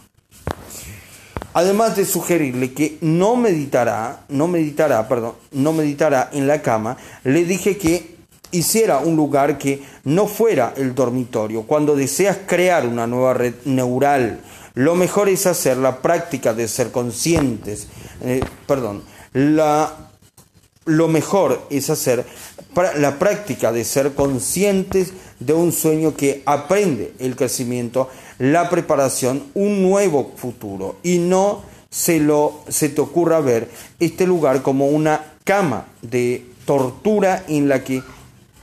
Además de sugerirle que no meditará, no meditará, perdón, no meditará en la cama, le dije que hiciera un lugar que no fuera el dormitorio. Cuando deseas crear una nueva red neural lo mejor es hacer la práctica de ser conscientes, eh, perdón, la, lo mejor es hacer la práctica de ser conscientes de un sueño que aprende el crecimiento, la preparación, un nuevo futuro y no se, lo, se te ocurra ver este lugar como una cama de tortura en la que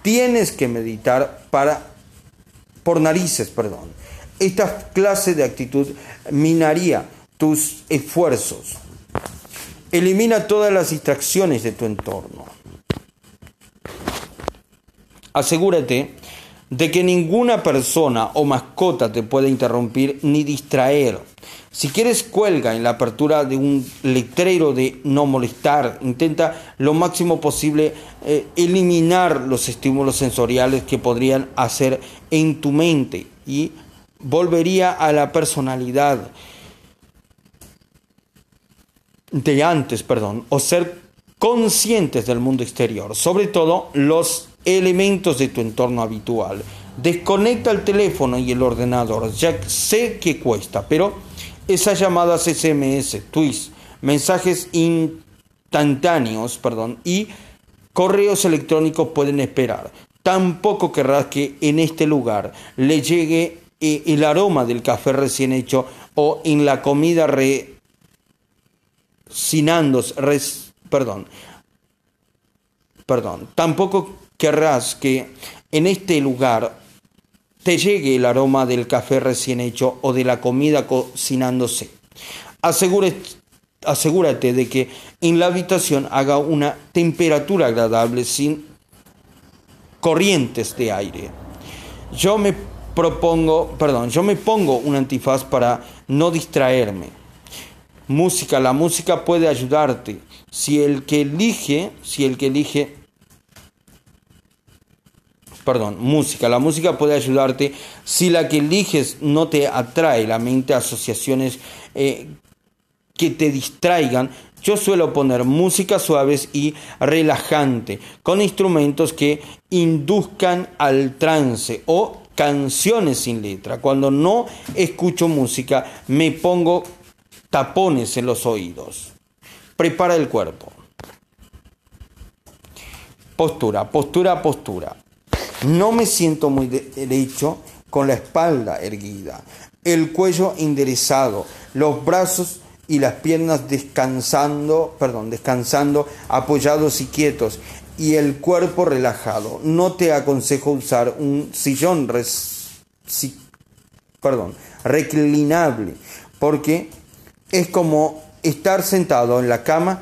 tienes que meditar para por narices, perdón. Esta clase de actitud minaría tus esfuerzos. Elimina todas las distracciones de tu entorno. Asegúrate de que ninguna persona o mascota te pueda interrumpir ni distraer. Si quieres cuelga en la apertura de un letrero de no molestar, intenta lo máximo posible eh, eliminar los estímulos sensoriales que podrían hacer en tu mente. Y volvería a la personalidad de antes, perdón, o ser conscientes del mundo exterior, sobre todo los elementos de tu entorno habitual. Desconecta el teléfono y el ordenador, ya sé que cuesta, pero esas llamadas SMS, tweets, mensajes instantáneos, perdón, y correos electrónicos pueden esperar. Tampoco querrás que en este lugar le llegue el aroma del café recién hecho o en la comida resinándose, perdón, perdón, tampoco querrás que en este lugar te llegue el aroma del café recién hecho o de la comida cocinándose. asegúrate de que en la habitación haga una temperatura agradable sin corrientes de aire. Yo me propongo, perdón, yo me pongo un antifaz para no distraerme. Música, la música puede ayudarte. Si el que elige, si el que elige, perdón, música. La música puede ayudarte si la que eliges no te atrae la mente a asociaciones eh, que te distraigan. Yo suelo poner música suaves y relajante con instrumentos que induzcan al trance o canciones sin letra. Cuando no escucho música me pongo tapones en los oídos. Prepara el cuerpo. Postura, postura, postura. No me siento muy derecho con la espalda erguida, el cuello enderezado, los brazos y las piernas descansando, perdón, descansando, apoyados y quietos, y el cuerpo relajado. No te aconsejo usar un sillón reclinable, porque es como estar sentado en la cama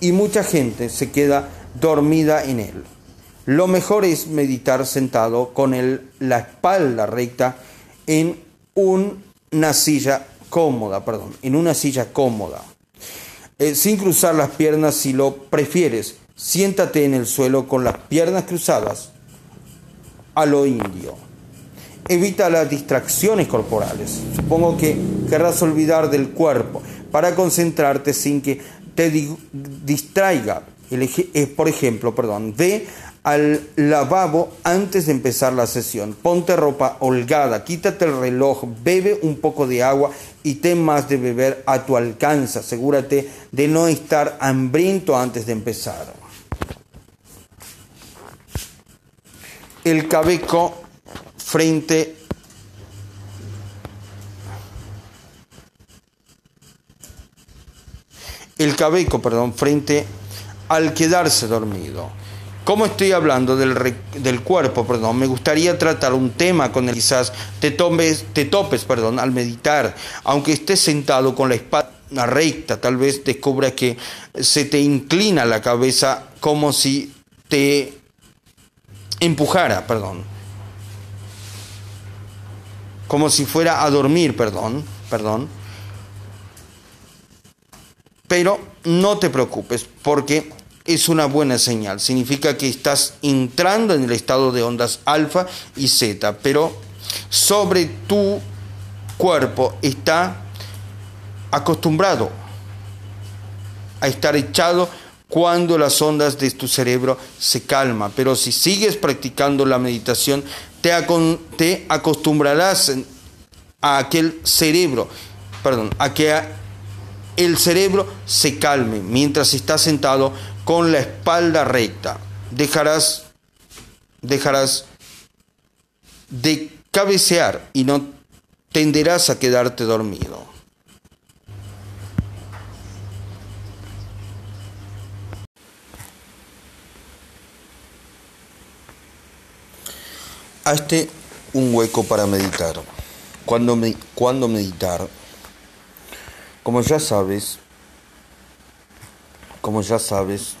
y mucha gente se queda dormida en él. Lo mejor es meditar sentado con el, la espalda recta en una silla cómoda, perdón, en una silla cómoda. Eh, sin cruzar las piernas si lo prefieres. Siéntate en el suelo con las piernas cruzadas a lo indio. Evita las distracciones corporales. Supongo que querrás olvidar del cuerpo para concentrarte sin que te distraiga. Eh, por ejemplo, perdón, ve al lavabo antes de empezar la sesión. Ponte ropa holgada, quítate el reloj, bebe un poco de agua y ten más de beber a tu alcance. Asegúrate de no estar hambriento antes de empezar. El cabeco frente el cabeco, perdón, frente al quedarse dormido. Como estoy hablando del, del, cuerpo, perdón, me gustaría tratar un tema con el quizás te, tomes, te topes perdón, al meditar. Aunque estés sentado con la espalda recta, tal vez descubras que se te inclina la cabeza como si te empujara, perdón. Como si fuera a dormir, perdón, perdón. Pero no te preocupes porque es una buena señal. Significa que estás entrando en el estado de ondas alfa y zeta, pero sobre tu cuerpo está acostumbrado a estar echado cuando las ondas de tu cerebro se calman. Pero si sigues practicando la meditación, te, te acostumbrarás a aquel cerebro, perdón, a que el cerebro se calme mientras estás sentado con la espalda recta. Dejarás, dejarás de cabecear y no tenderás a quedarte dormido. Hazte un hueco para meditar. Cuando, me, cuando meditar, como ya sabes, como ya sabes,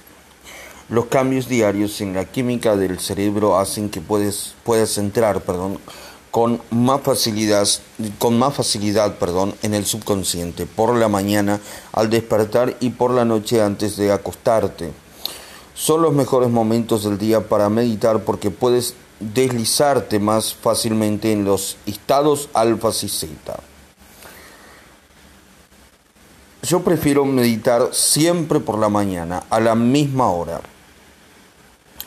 los cambios diarios en la química del cerebro hacen que puedes, puedas entrar perdón, con más facilidad, con más facilidad perdón, en el subconsciente por la mañana al despertar y por la noche antes de acostarte. Son los mejores momentos del día para meditar porque puedes deslizarte más fácilmente en los estados alfa y zeta. Yo prefiero meditar siempre por la mañana, a la misma hora.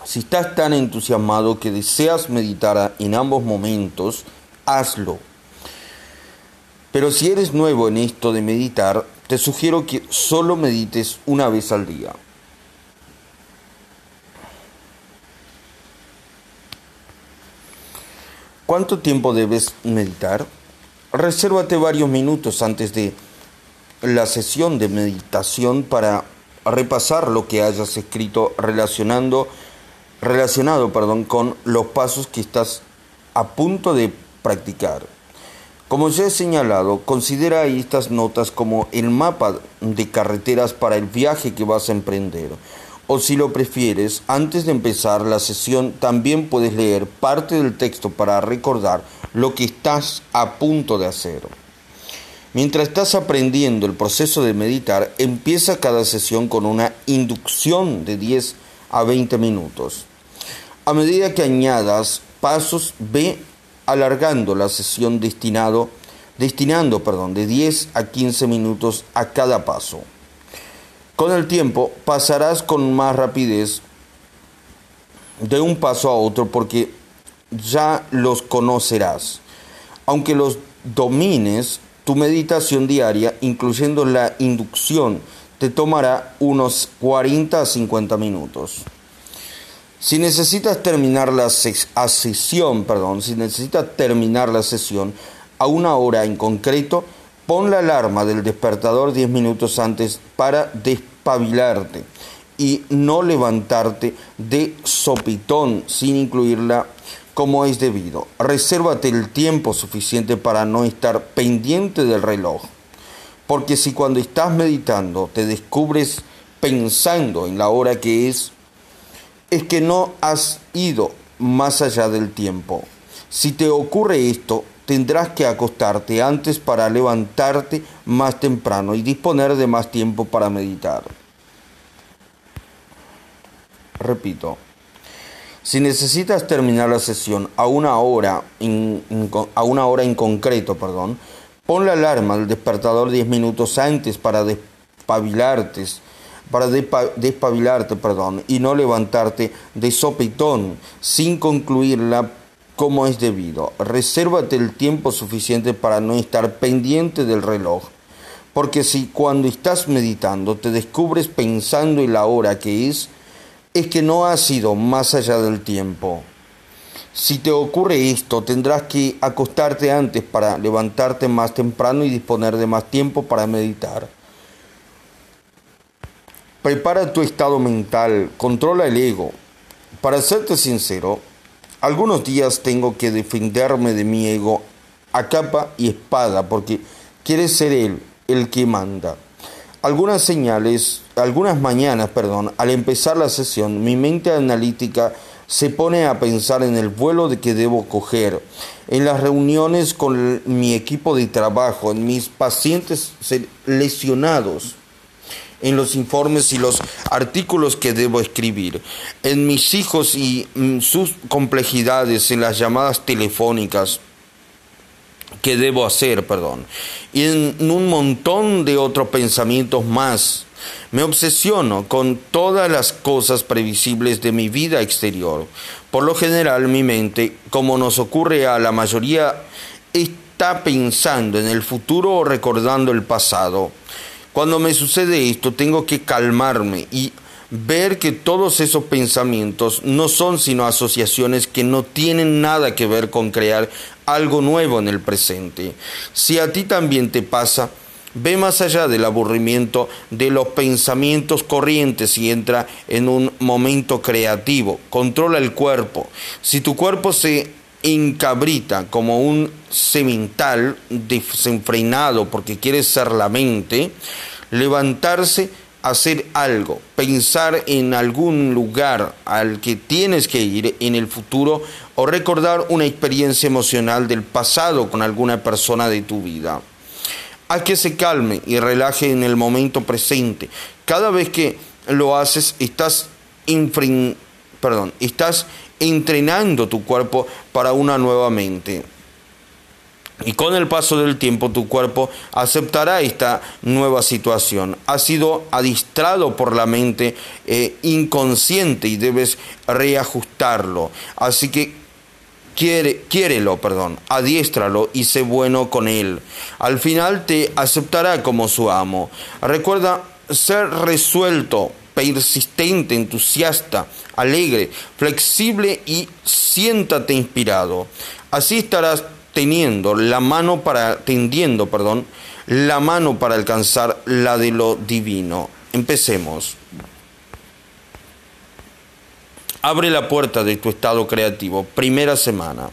Si estás tan entusiasmado que deseas meditar en ambos momentos, hazlo. Pero si eres nuevo en esto de meditar, te sugiero que solo medites una vez al día. ¿Cuánto tiempo debes meditar? Resérvate varios minutos antes de la sesión de meditación para repasar lo que hayas escrito relacionando, relacionado perdón, con los pasos que estás a punto de practicar. Como ya he señalado, considera estas notas como el mapa de carreteras para el viaje que vas a emprender. O si lo prefieres, antes de empezar la sesión también puedes leer parte del texto para recordar lo que estás a punto de hacer. Mientras estás aprendiendo el proceso de meditar, empieza cada sesión con una inducción de 10 a 20 minutos. A medida que añadas pasos, ve alargando la sesión destinado, destinando perdón, de 10 a 15 minutos a cada paso. Con el tiempo pasarás con más rapidez de un paso a otro porque ya los conocerás. Aunque los domines, tu meditación diaria, incluyendo la inducción, te tomará unos 40 a 50 minutos. Si necesitas terminar la sesión, perdón, si necesitas terminar la sesión a una hora en concreto, pon la alarma del despertador 10 minutos antes para despabilarte y no levantarte de sopitón sin incluirla como es debido. Resérvate el tiempo suficiente para no estar pendiente del reloj. Porque si cuando estás meditando te descubres pensando en la hora que es, es que no has ido más allá del tiempo. Si te ocurre esto, tendrás que acostarte antes para levantarte más temprano y disponer de más tiempo para meditar. Repito, si necesitas terminar la sesión a una hora, a una hora en concreto, perdón, pon la alarma del despertador 10 minutos antes para despabilarte, para despabilarte, perdón, y no levantarte de sopetón sin concluirla como es debido. Resérvate el tiempo suficiente para no estar pendiente del reloj. Porque si cuando estás meditando te descubres pensando en la hora que es, es que no has ido más allá del tiempo. Si te ocurre esto, tendrás que acostarte antes para levantarte más temprano y disponer de más tiempo para meditar. Prepara tu estado mental, controla el ego. Para serte sincero, algunos días tengo que defenderme de mi ego a capa y espada porque quiere ser él el que manda. Algunas señales, algunas mañanas, perdón, al empezar la sesión, mi mente analítica se pone a pensar en el vuelo de que debo coger, en las reuniones con mi equipo de trabajo, en mis pacientes lesionados, en los informes y los artículos que debo escribir, en mis hijos y mm, sus complejidades, en las llamadas telefónicas, que debo hacer, perdón, y en un montón de otros pensamientos más. Me obsesiono con todas las cosas previsibles de mi vida exterior. Por lo general mi mente, como nos ocurre a la mayoría, está pensando en el futuro o recordando el pasado. Cuando me sucede esto, tengo que calmarme y ver que todos esos pensamientos no son sino asociaciones que no tienen nada que ver con crear algo nuevo en el presente. Si a ti también te pasa, ve más allá del aburrimiento de los pensamientos corrientes y entra en un momento creativo. Controla el cuerpo. Si tu cuerpo se encabrita como un semental desenfrenado porque quiere ser la mente, levantarse hacer algo, pensar en algún lugar al que tienes que ir en el futuro o recordar una experiencia emocional del pasado con alguna persona de tu vida. Haz que se calme y relaje en el momento presente. Cada vez que lo haces, estás, perdón, estás entrenando tu cuerpo para una nueva mente. Y con el paso del tiempo tu cuerpo aceptará esta nueva situación. Has sido adistrado por la mente eh, inconsciente y debes reajustarlo. Así que quiere, quiérelo, perdón, adiéstralo y sé bueno con él. Al final te aceptará como su amo. Recuerda ser resuelto, persistente, entusiasta, alegre, flexible y siéntate inspirado. Así estarás teniendo la mano para tendiendo, perdón, la mano para alcanzar la de lo divino. Empecemos. Abre la puerta de tu estado creativo. Primera semana.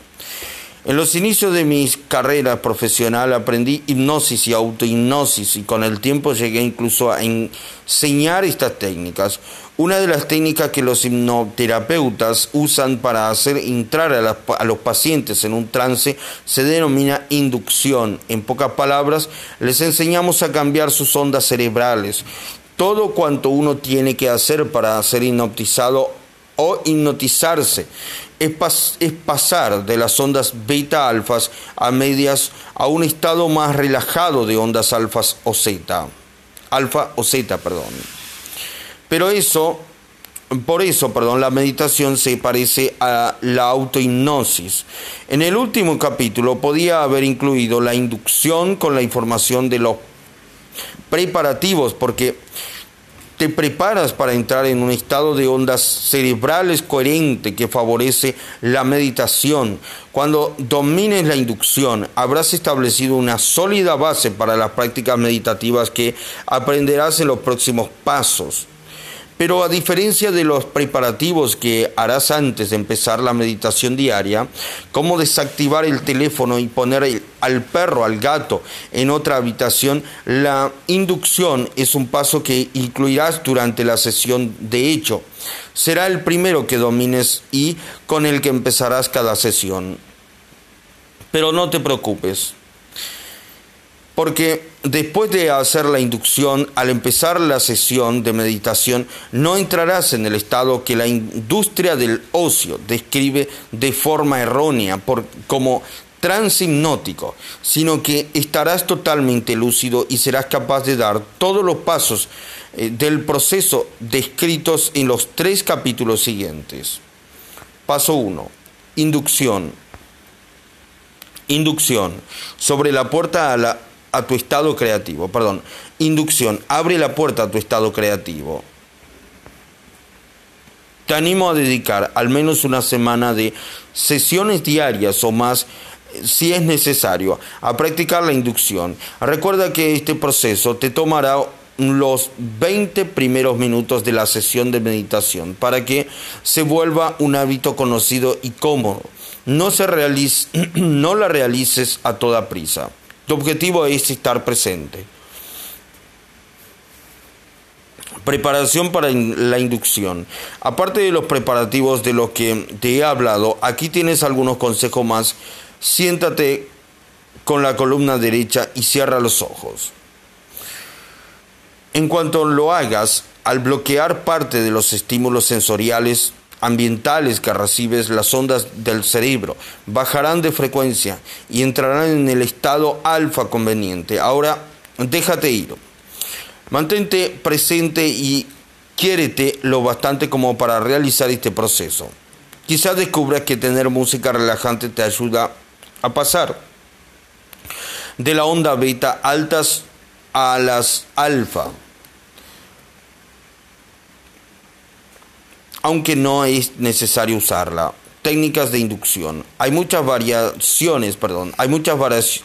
En los inicios de mi carrera profesional aprendí hipnosis y autohipnosis y con el tiempo llegué incluso a enseñar estas técnicas. Una de las técnicas que los hipnoterapeutas usan para hacer entrar a, los pacientes en un trance se denomina inducción. En pocas palabras, les enseñamos a cambiar sus ondas cerebrales. Todo cuanto uno tiene que hacer para ser hipnotizado o hipnotizarse. Es, es pasar de las ondas beta alfas a medias a un estado más relajado de ondas alfas o zeta. Alfa o zeta, perdón. Pero eso por eso, perdón, la meditación se parece a la autohipnosis. En el último capítulo podía haber incluido la inducción con la información de los preparativos, porque te preparas para entrar en un estado de ondas cerebrales coherente que favorece la meditación. Cuando domines la inducción, habrás establecido una sólida base para las prácticas meditativas que aprenderás en los próximos pasos. Pero a diferencia de los preparativos que harás antes de empezar la meditación diaria, como desactivar el teléfono y poner al perro, al gato en otra habitación, la inducción es un paso que incluirás durante la sesión de hecho. Será el primero que domines y con el que empezarás cada sesión. Pero no te preocupes, porque después de hacer la inducción, al empezar la sesión de meditación, no entrarás en el estado que la industria del ocio describe de forma errónea por, como transhipnótico, sino que estarás totalmente lúcido y serás capaz de dar todos los pasos eh, del proceso descritos en los tres capítulos siguientes. Paso 1. Inducción. Inducción. Sobre la puerta a la a tu estado creativo. Perdón, inducción, abre la puerta a tu estado creativo. Te animo a dedicar al menos una semana de sesiones diarias o más si es necesario, a practicar la inducción. Recuerda que este proceso te tomará los 20 primeros minutos de la sesión de meditación para que se vuelva un hábito conocido y cómodo. No, se realice, no la realices a toda prisa. Tu objetivo es estar presente. Preparación para la inducción. Aparte de los preparativos de los que te he hablado, aquí tienes algunos consejos más. Siéntate con la columna derecha y cierra los ojos. En cuanto lo hagas, al bloquear parte de los estímulos sensoriales, ambientales que recibes, las ondas del cerebro, bajarán de frecuencia y entrarán en el estado alfa conveniente. Ahora, déjate ir. Mantente presente y quiérete lo bastante como para realizar este proceso. Quizás descubras que tener música relajante te ayuda a pasar de la onda beta altas a las alfa. aunque no es necesario usarla. Técnicas de inducción. Hay muchas variaciones, perdón, hay muchas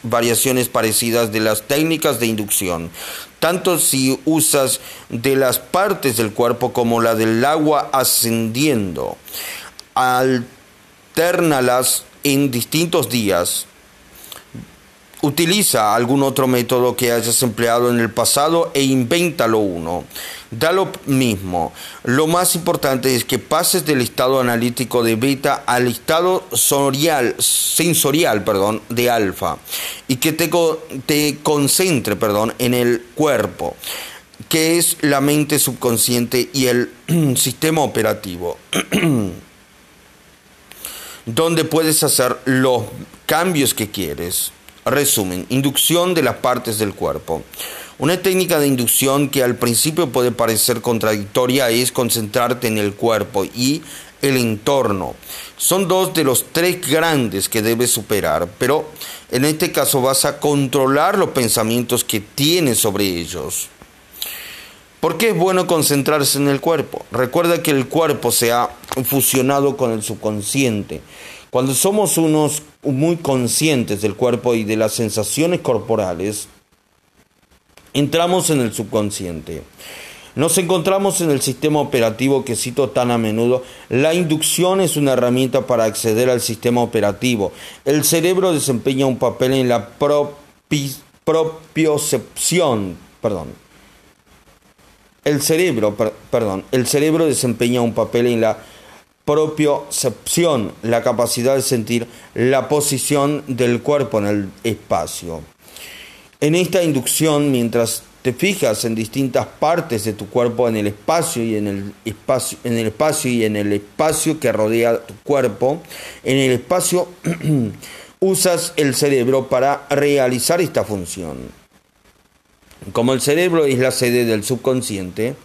variaciones parecidas de las técnicas de inducción, tanto si usas de las partes del cuerpo como la del agua ascendiendo. Alternalas en distintos días Utiliza algún otro método que hayas empleado en el pasado e invéntalo uno. Da lo mismo. Lo más importante es que pases del estado analítico de beta al estado sensorial, sensorial perdón, de alfa y que te, te concentre perdón, en el cuerpo que es la mente subconsciente y el sistema operativo, donde puedes hacer los cambios que quieres. Resumen, inducción de las partes del cuerpo. Una técnica de inducción que al principio puede parecer contradictoria es concentrarte en el cuerpo y el entorno. Son dos de los tres grandes que debes superar, pero en este caso vas a controlar los pensamientos que tienes sobre ellos. ¿Por qué es bueno concentrarse en el cuerpo? Recuerda que el cuerpo se ha fusionado con el subconsciente. Cuando somos unos muy conscientes del cuerpo y de las sensaciones corporales, entramos en el subconsciente. Nos encontramos en el sistema operativo que cito tan a menudo. La inducción es una herramienta para acceder al sistema operativo. El cerebro desempeña un papel en la propiocepción, perdón. El cerebro, perdón, el cerebro desempeña un papel en la propiocepción, la capacidad de sentir la posición del cuerpo en el espacio. En esta inducción, mientras te fijas en distintas partes de tu cuerpo en el espacio y en el espacio en el espacio y en el espacio que rodea tu cuerpo, en el espacio usas el cerebro para realizar esta función. Como el cerebro es la sede del subconsciente,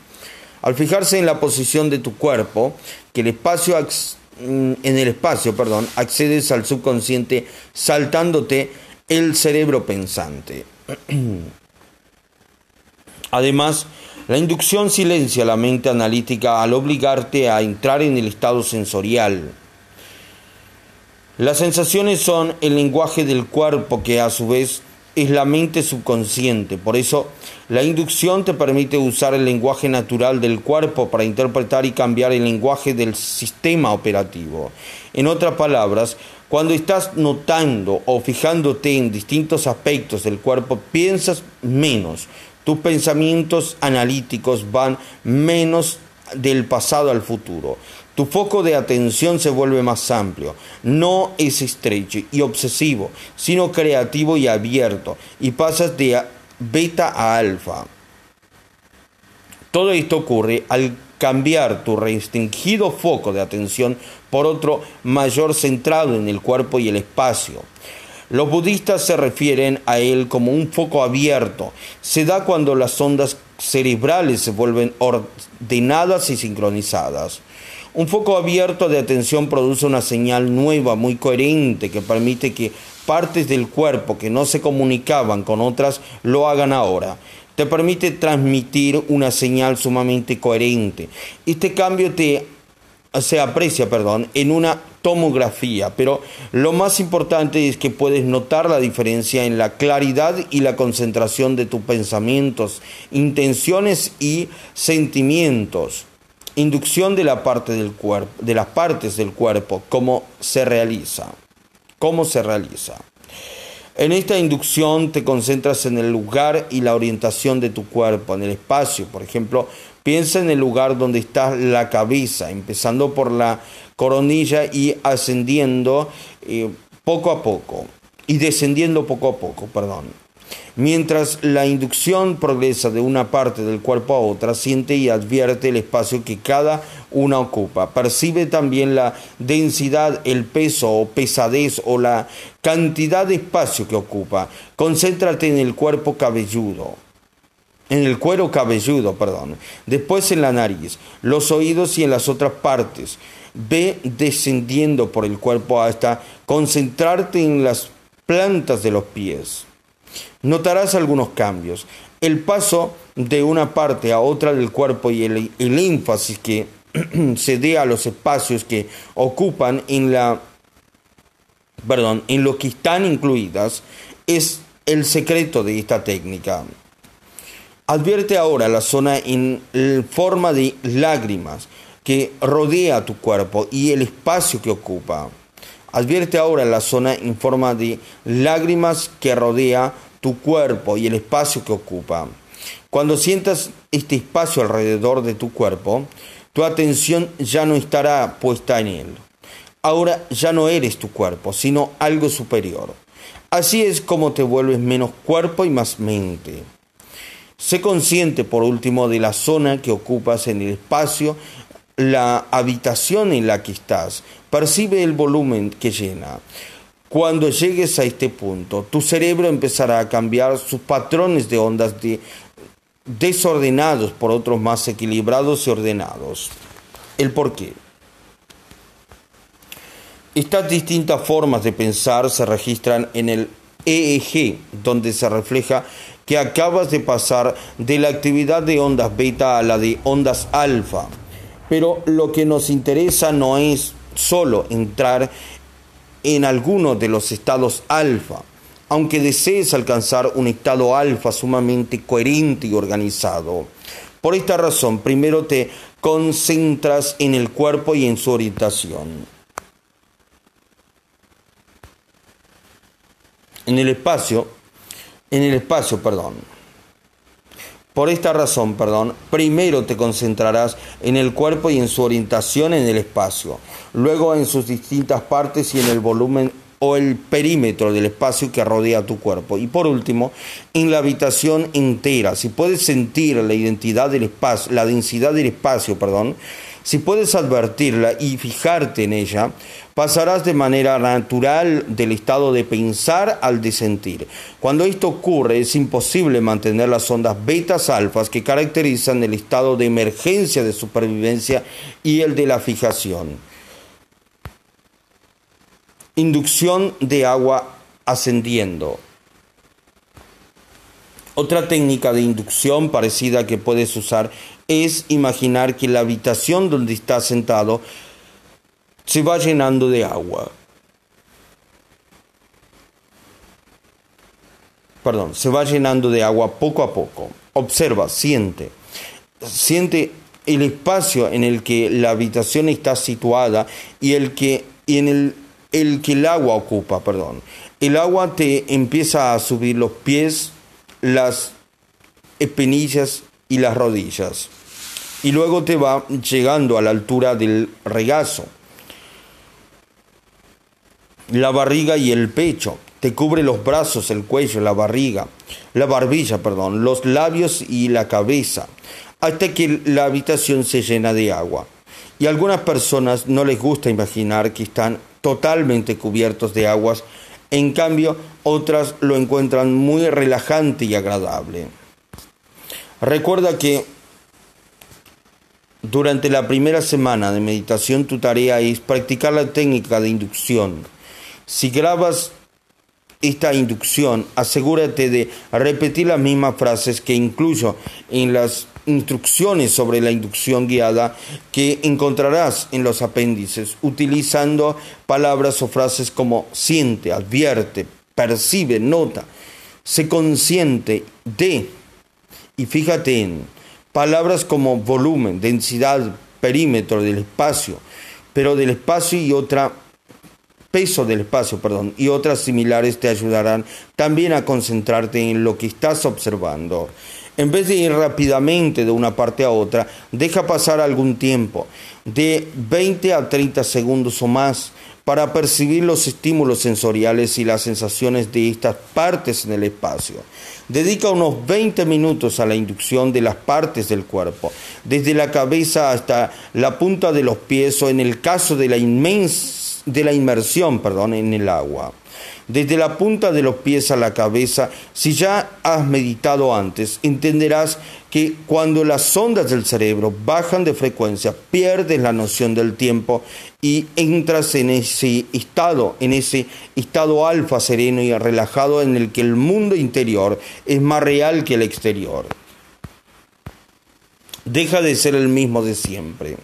al fijarse en la posición de tu cuerpo, que el espacio mm, en el espacio, perdón, accedes al subconsciente saltándote el cerebro pensante. Además, la inducción silencia la mente analítica al obligarte a entrar en el estado sensorial. Las sensaciones son el lenguaje del cuerpo que a su vez es la mente subconsciente. Por eso, la inducción te permite usar el lenguaje natural del cuerpo para interpretar y cambiar el lenguaje del sistema operativo. En otras palabras, cuando estás notando o fijándote en distintos aspectos del cuerpo, piensas menos, tus pensamientos analíticos van menos del pasado al futuro. Tu foco de atención se vuelve más amplio, no es estrecho y obsesivo, sino creativo y abierto, y pasas de beta a alfa. Todo esto ocurre al cambiar tu restringido foco de atención por otro mayor centrado en el cuerpo y el espacio. Los budistas se refieren a él como un foco abierto. Se da cuando las ondas cerebrales se vuelven ordenadas y sincronizadas. Un foco abierto de atención produce una señal nueva, muy coherente, que permite que partes del cuerpo que no se comunicaban con otras lo hagan ahora. Te permite transmitir una señal sumamente coherente. Este cambio te se aprecia, perdón, en una tomografía, pero lo más importante es que puedes notar la diferencia en la claridad y la concentración de tus pensamientos, intenciones y sentimientos. Inducción de la parte del cuerpo, de las partes del cuerpo, cómo se realiza. ¿Cómo se realiza? En esta inducción te concentras en el lugar y la orientación de tu cuerpo, en el espacio. Por ejemplo, piensa en el lugar donde está la cabeza, empezando por la coronilla y ascendiendo eh, poco a poco y descendiendo poco a poco, perdón. Mientras la inducción progresa de una parte del cuerpo a otra, siente y advierte el espacio que cada una ocupa. Percibe también la densidad, el peso o pesadez o la cantidad de espacio que ocupa. Concéntrate en el cuerpo cabelludo en el cuero cabelludo, perdón, después en la nariz, los oídos y en las otras partes. Ve descendiendo por el cuerpo hasta concentrarte en las plantas de los pies. Notarás algunos cambios. El paso de una parte a otra del cuerpo y el, el énfasis que se dé a los espacios que ocupan en la perdón, en lo que están incluidas es el secreto de esta técnica. Advierte ahora la zona en forma de lágrimas que rodea tu cuerpo y el espacio que ocupa. Advierte ahora la zona en forma de lágrimas que rodea tu cuerpo y el espacio que ocupa. Cuando sientas este espacio alrededor de tu cuerpo, tu atención ya no estará puesta en él. Ahora ya no eres tu cuerpo, sino algo superior. Así es como te vuelves menos cuerpo y más mente. Sé consciente, por último, de la zona que ocupas en el espacio la habitación en la que estás, percibe el volumen que llena. Cuando llegues a este punto, tu cerebro empezará a cambiar sus patrones de ondas desordenados por otros más equilibrados y ordenados. El por qué. Estas distintas formas de pensar se registran en el EEG, donde se refleja que acabas de pasar de la actividad de ondas beta a la de ondas alfa. Pero lo que nos interesa no es solo entrar en alguno de los estados alfa, aunque desees alcanzar un estado alfa sumamente coherente y organizado. Por esta razón, primero te concentras en el cuerpo y en su orientación. En el espacio, en el espacio, perdón. Por esta razón, perdón, primero te concentrarás en el cuerpo y en su orientación en el espacio, luego en sus distintas partes y en el volumen o el perímetro del espacio que rodea tu cuerpo. Y por último, en la habitación entera, si puedes sentir la identidad del espacio, la densidad del espacio, perdón, si puedes advertirla y fijarte en ella, pasarás de manera natural del estado de pensar al de sentir. Cuando esto ocurre, es imposible mantener las ondas betas alfas que caracterizan el estado de emergencia de supervivencia y el de la fijación. Inducción de agua ascendiendo. Otra técnica de inducción parecida que puedes usar es imaginar que la habitación donde estás sentado se va llenando de agua. Perdón, se va llenando de agua poco a poco. Observa, siente. Siente el espacio en el que la habitación está situada y el que, y en el, el que el agua ocupa, perdón. El agua te empieza a subir los pies, las espinillas y las rodillas. Y luego te va llegando a la altura del regazo, la barriga y el pecho. Te cubre los brazos, el cuello, la barriga, la barbilla, perdón, los labios y la cabeza, hasta que la habitación se llena de agua. Y a algunas personas no les gusta imaginar que están totalmente cubiertos de aguas, en cambio otras lo encuentran muy relajante y agradable. Recuerda que durante la primera semana de meditación tu tarea es practicar la técnica de inducción. Si grabas esta inducción, asegúrate de repetir las mismas frases que incluyo en las instrucciones sobre la inducción guiada que encontrarás en los apéndices, utilizando palabras o frases como siente, advierte, percibe, nota, se consciente de y fíjate en palabras como volumen, densidad, perímetro del espacio, pero del espacio y otra peso del espacio, perdón, y otras similares te ayudarán también a concentrarte en lo que estás observando. En vez de ir rápidamente de una parte a otra, deja pasar algún tiempo, de 20 a 30 segundos o más, para percibir los estímulos sensoriales y las sensaciones de estas partes en el espacio. Dedica unos 20 minutos a la inducción de las partes del cuerpo, desde la cabeza hasta la punta de los pies o en el caso de la, de la inmersión perdón, en el agua desde la punta de los pies a la cabeza, si ya has meditado antes, entenderás que cuando las ondas del cerebro bajan de frecuencia, pierdes la noción del tiempo y entras en ese estado, en ese estado alfa sereno y relajado en el que el mundo interior es más real que el exterior. Deja de ser el mismo de siempre.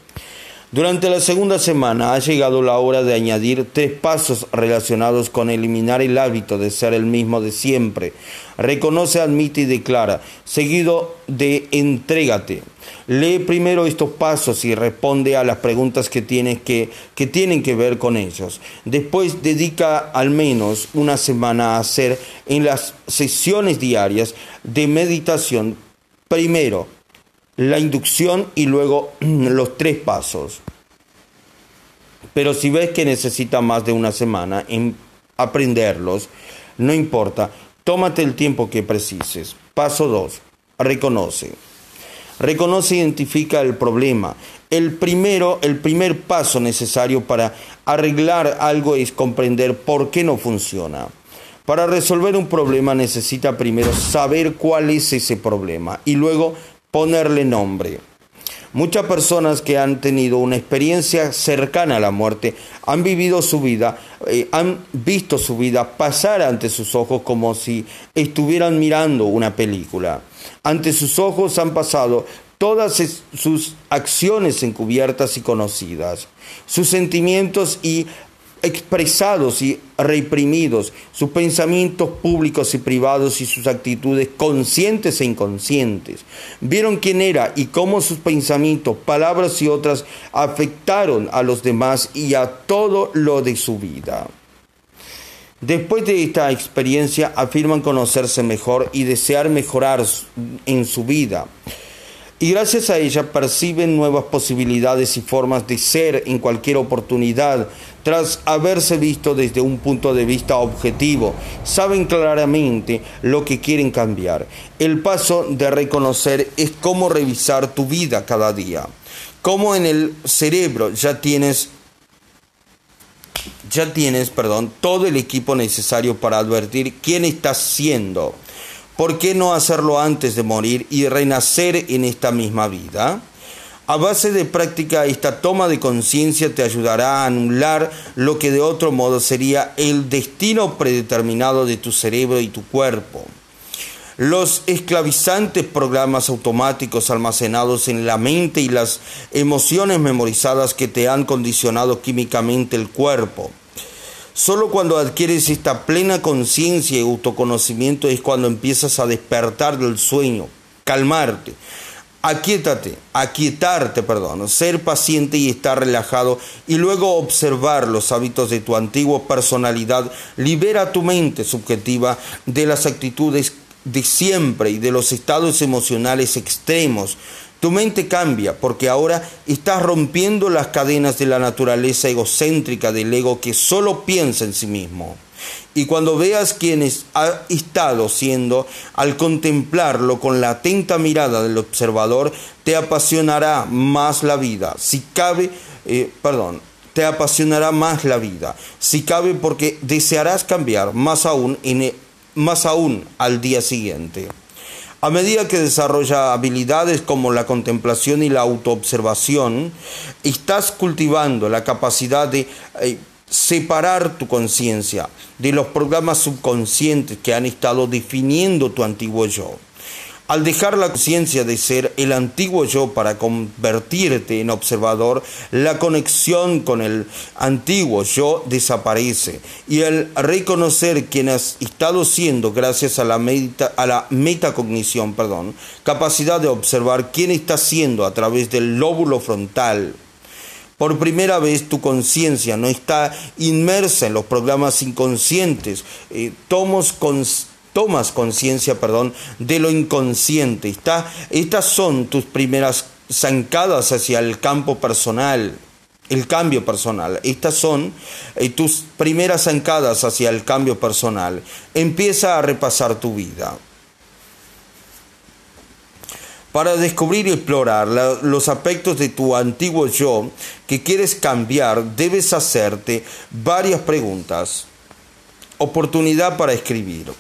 Durante la segunda semana ha llegado la hora de añadir tres pasos relacionados con eliminar el hábito de ser el mismo de siempre. Reconoce, admite y declara, seguido de entrégate. Lee primero estos pasos y responde a las preguntas que, que, que tienen que ver con ellos. Después dedica al menos una semana a hacer en las sesiones diarias de meditación primero la inducción y luego los tres pasos. Pero si ves que necesita más de una semana en aprenderlos, no importa, tómate el tiempo que precises. Paso 2. Reconoce. Reconoce e identifica el problema. El primero, el primer paso necesario para arreglar algo es comprender por qué no funciona. Para resolver un problema necesita primero saber cuál es ese problema y luego ponerle nombre. Muchas personas que han tenido una experiencia cercana a la muerte han vivido su vida, eh, han visto su vida pasar ante sus ojos como si estuvieran mirando una película. Ante sus ojos han pasado todas sus acciones encubiertas y conocidas, sus sentimientos y expresados y reprimidos, sus pensamientos públicos y privados y sus actitudes conscientes e inconscientes. Vieron quién era y cómo sus pensamientos, palabras y otras afectaron a los demás y a todo lo de su vida. Después de esta experiencia afirman conocerse mejor y desear mejorar en su vida y gracias a ella perciben nuevas posibilidades y formas de ser en cualquier oportunidad tras haberse visto desde un punto de vista objetivo. Saben claramente lo que quieren cambiar. El paso de reconocer es cómo revisar tu vida cada día. Como en el cerebro ya tienes ya tienes, perdón, todo el equipo necesario para advertir quién estás siendo. ¿Por qué no hacerlo antes de morir y renacer en esta misma vida? A base de práctica, esta toma de conciencia te ayudará a anular lo que de otro modo sería el destino predeterminado de tu cerebro y tu cuerpo. Los esclavizantes programas automáticos almacenados en la mente y las emociones memorizadas que te han condicionado químicamente el cuerpo. Solo cuando adquieres esta plena conciencia y autoconocimiento es cuando empiezas a despertar del sueño, calmarte, aquietate, aquietarte, perdón, ser paciente y estar relajado y luego observar los hábitos de tu antigua personalidad, libera tu mente subjetiva de las actitudes de siempre y de los estados emocionales extremos. Tu mente cambia porque ahora estás rompiendo las cadenas de la naturaleza egocéntrica del ego que solo piensa en sí mismo. Y cuando veas quienes ha estado siendo, al contemplarlo con la atenta mirada del observador, te apasionará más la vida. Si cabe, eh, perdón, te apasionará más la vida. Si cabe porque desearás cambiar más aún en, más aún al día siguiente. A medida que desarrolla habilidades como la contemplación y la autoobservación, estás cultivando la capacidad de eh, separar tu conciencia de los programas subconscientes que han estado definiendo tu antiguo yo. Al dejar la conciencia de ser el antiguo yo para convertirte en observador, la conexión con el antiguo yo desaparece y el reconocer quién has estado siendo gracias a la, a la metacognición, perdón, capacidad de observar quién está siendo a través del lóbulo frontal, por primera vez tu conciencia no está inmersa en los programas inconscientes. Eh, tomos tomas conciencia, perdón, de lo inconsciente. Está, estas son tus primeras zancadas hacia el campo personal, el cambio personal. Estas son eh, tus primeras zancadas hacia el cambio personal. Empieza a repasar tu vida. Para descubrir y explorar los aspectos de tu antiguo yo que quieres cambiar, debes hacerte varias preguntas. Oportunidad para escribir.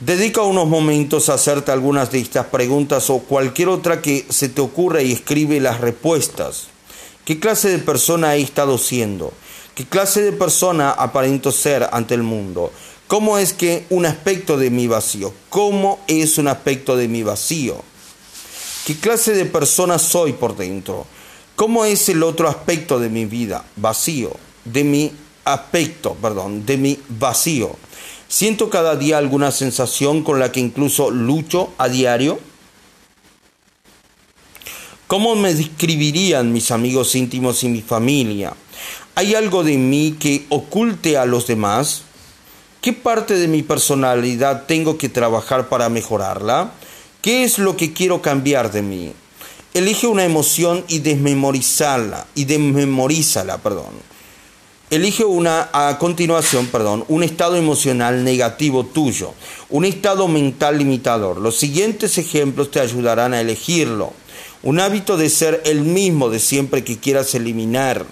Dedica unos momentos a hacerte algunas de estas preguntas o cualquier otra que se te ocurra y escribe las respuestas. ¿Qué clase de persona he estado siendo? ¿Qué clase de persona aparento ser ante el mundo? ¿Cómo es que un aspecto de mi vacío? ¿Cómo es un aspecto de mi vacío? ¿Qué clase de persona soy por dentro? ¿Cómo es el otro aspecto de mi vida? Vacío. De mi aspecto, perdón, de mi vacío. Siento cada día alguna sensación con la que incluso lucho a diario. ¿Cómo me describirían mis amigos íntimos y mi familia? ¿Hay algo de mí que oculte a los demás? ¿Qué parte de mi personalidad tengo que trabajar para mejorarla? ¿Qué es lo que quiero cambiar de mí? Elige una emoción y desmemorizarla, y desmemorízala, perdón. Elige una, a continuación, perdón, un estado emocional negativo tuyo, un estado mental limitador. Los siguientes ejemplos te ayudarán a elegirlo. Un hábito de ser el mismo de siempre que quieras eliminar.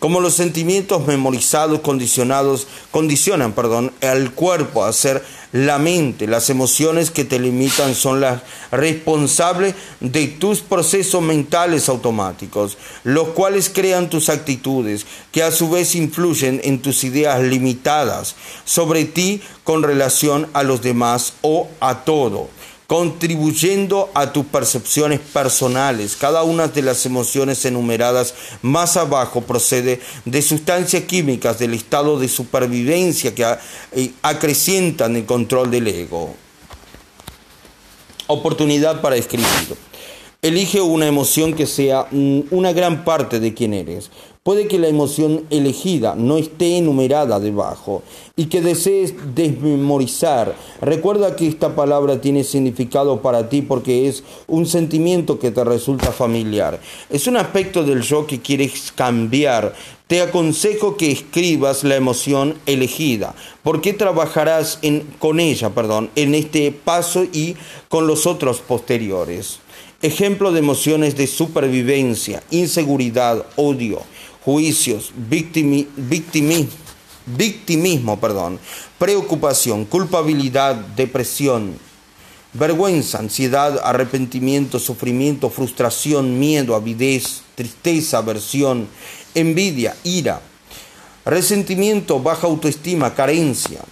Como los sentimientos memorizados, condicionados, condicionan, perdón, al cuerpo a ser la mente, las emociones que te limitan son las responsables de tus procesos mentales automáticos, los cuales crean tus actitudes, que a su vez influyen en tus ideas limitadas sobre ti con relación a los demás o a todo contribuyendo a tus percepciones personales. Cada una de las emociones enumeradas más abajo procede de sustancias químicas del estado de supervivencia que eh, acrecientan el control del ego. Oportunidad para escribir. Elige una emoción que sea una gran parte de quien eres. Puede que la emoción elegida no esté enumerada debajo y que desees desmemorizar. Recuerda que esta palabra tiene significado para ti porque es un sentimiento que te resulta familiar. Es un aspecto del yo que quieres cambiar. Te aconsejo que escribas la emoción elegida, porque trabajarás con ella, perdón, en este paso y con los otros posteriores. Ejemplo de emociones de supervivencia, inseguridad, odio juicios, victimismo, perdón, preocupación, culpabilidad, depresión, vergüenza, ansiedad, arrepentimiento, sufrimiento, frustración, miedo, avidez, tristeza, aversión, envidia, ira, resentimiento, baja autoestima, carencia.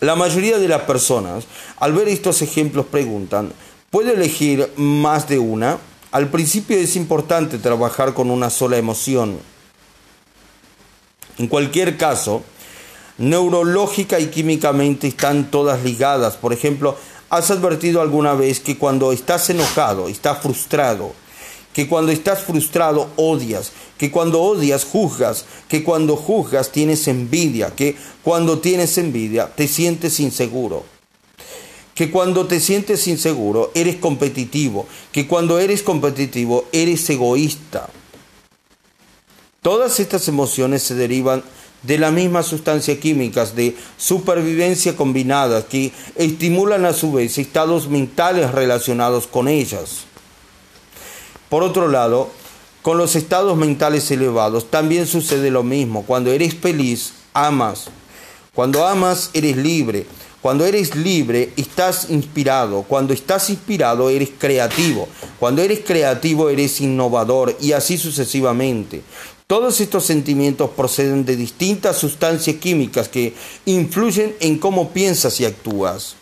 La mayoría de las personas, al ver estos ejemplos, preguntan, ¿puedo elegir más de una? Al principio es importante trabajar con una sola emoción. En cualquier caso, neurológica y químicamente están todas ligadas. Por ejemplo, ¿has advertido alguna vez que cuando estás enojado, estás frustrado, que cuando estás frustrado odias, que cuando odias juzgas, que cuando juzgas tienes envidia, que cuando tienes envidia te sientes inseguro? Que cuando te sientes inseguro eres competitivo, que cuando eres competitivo eres egoísta. Todas estas emociones se derivan de la misma sustancia químicas de supervivencia combinadas que estimulan a su vez estados mentales relacionados con ellas. Por otro lado, con los estados mentales elevados también sucede lo mismo. Cuando eres feliz, amas. Cuando amas, eres libre. Cuando eres libre, estás inspirado. Cuando estás inspirado, eres creativo. Cuando eres creativo, eres innovador y así sucesivamente. Todos estos sentimientos proceden de distintas sustancias químicas que influyen en cómo piensas y actúas.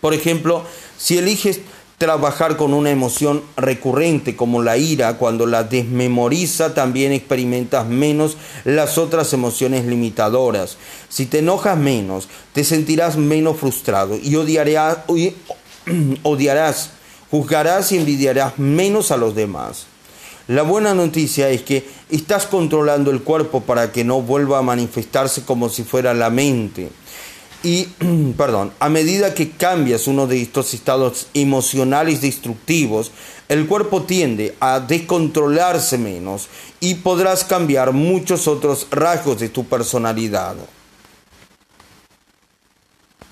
Por ejemplo, si eliges trabajar con una emoción recurrente como la ira, cuando la desmemoriza también experimentas menos las otras emociones limitadoras. Si te enojas menos, te sentirás menos frustrado y odiarás, odiarás juzgarás y envidiarás menos a los demás. La buena noticia es que estás controlando el cuerpo para que no vuelva a manifestarse como si fuera la mente. Y, perdón, a medida que cambias uno de estos estados emocionales destructivos, el cuerpo tiende a descontrolarse menos y podrás cambiar muchos otros rasgos de tu personalidad.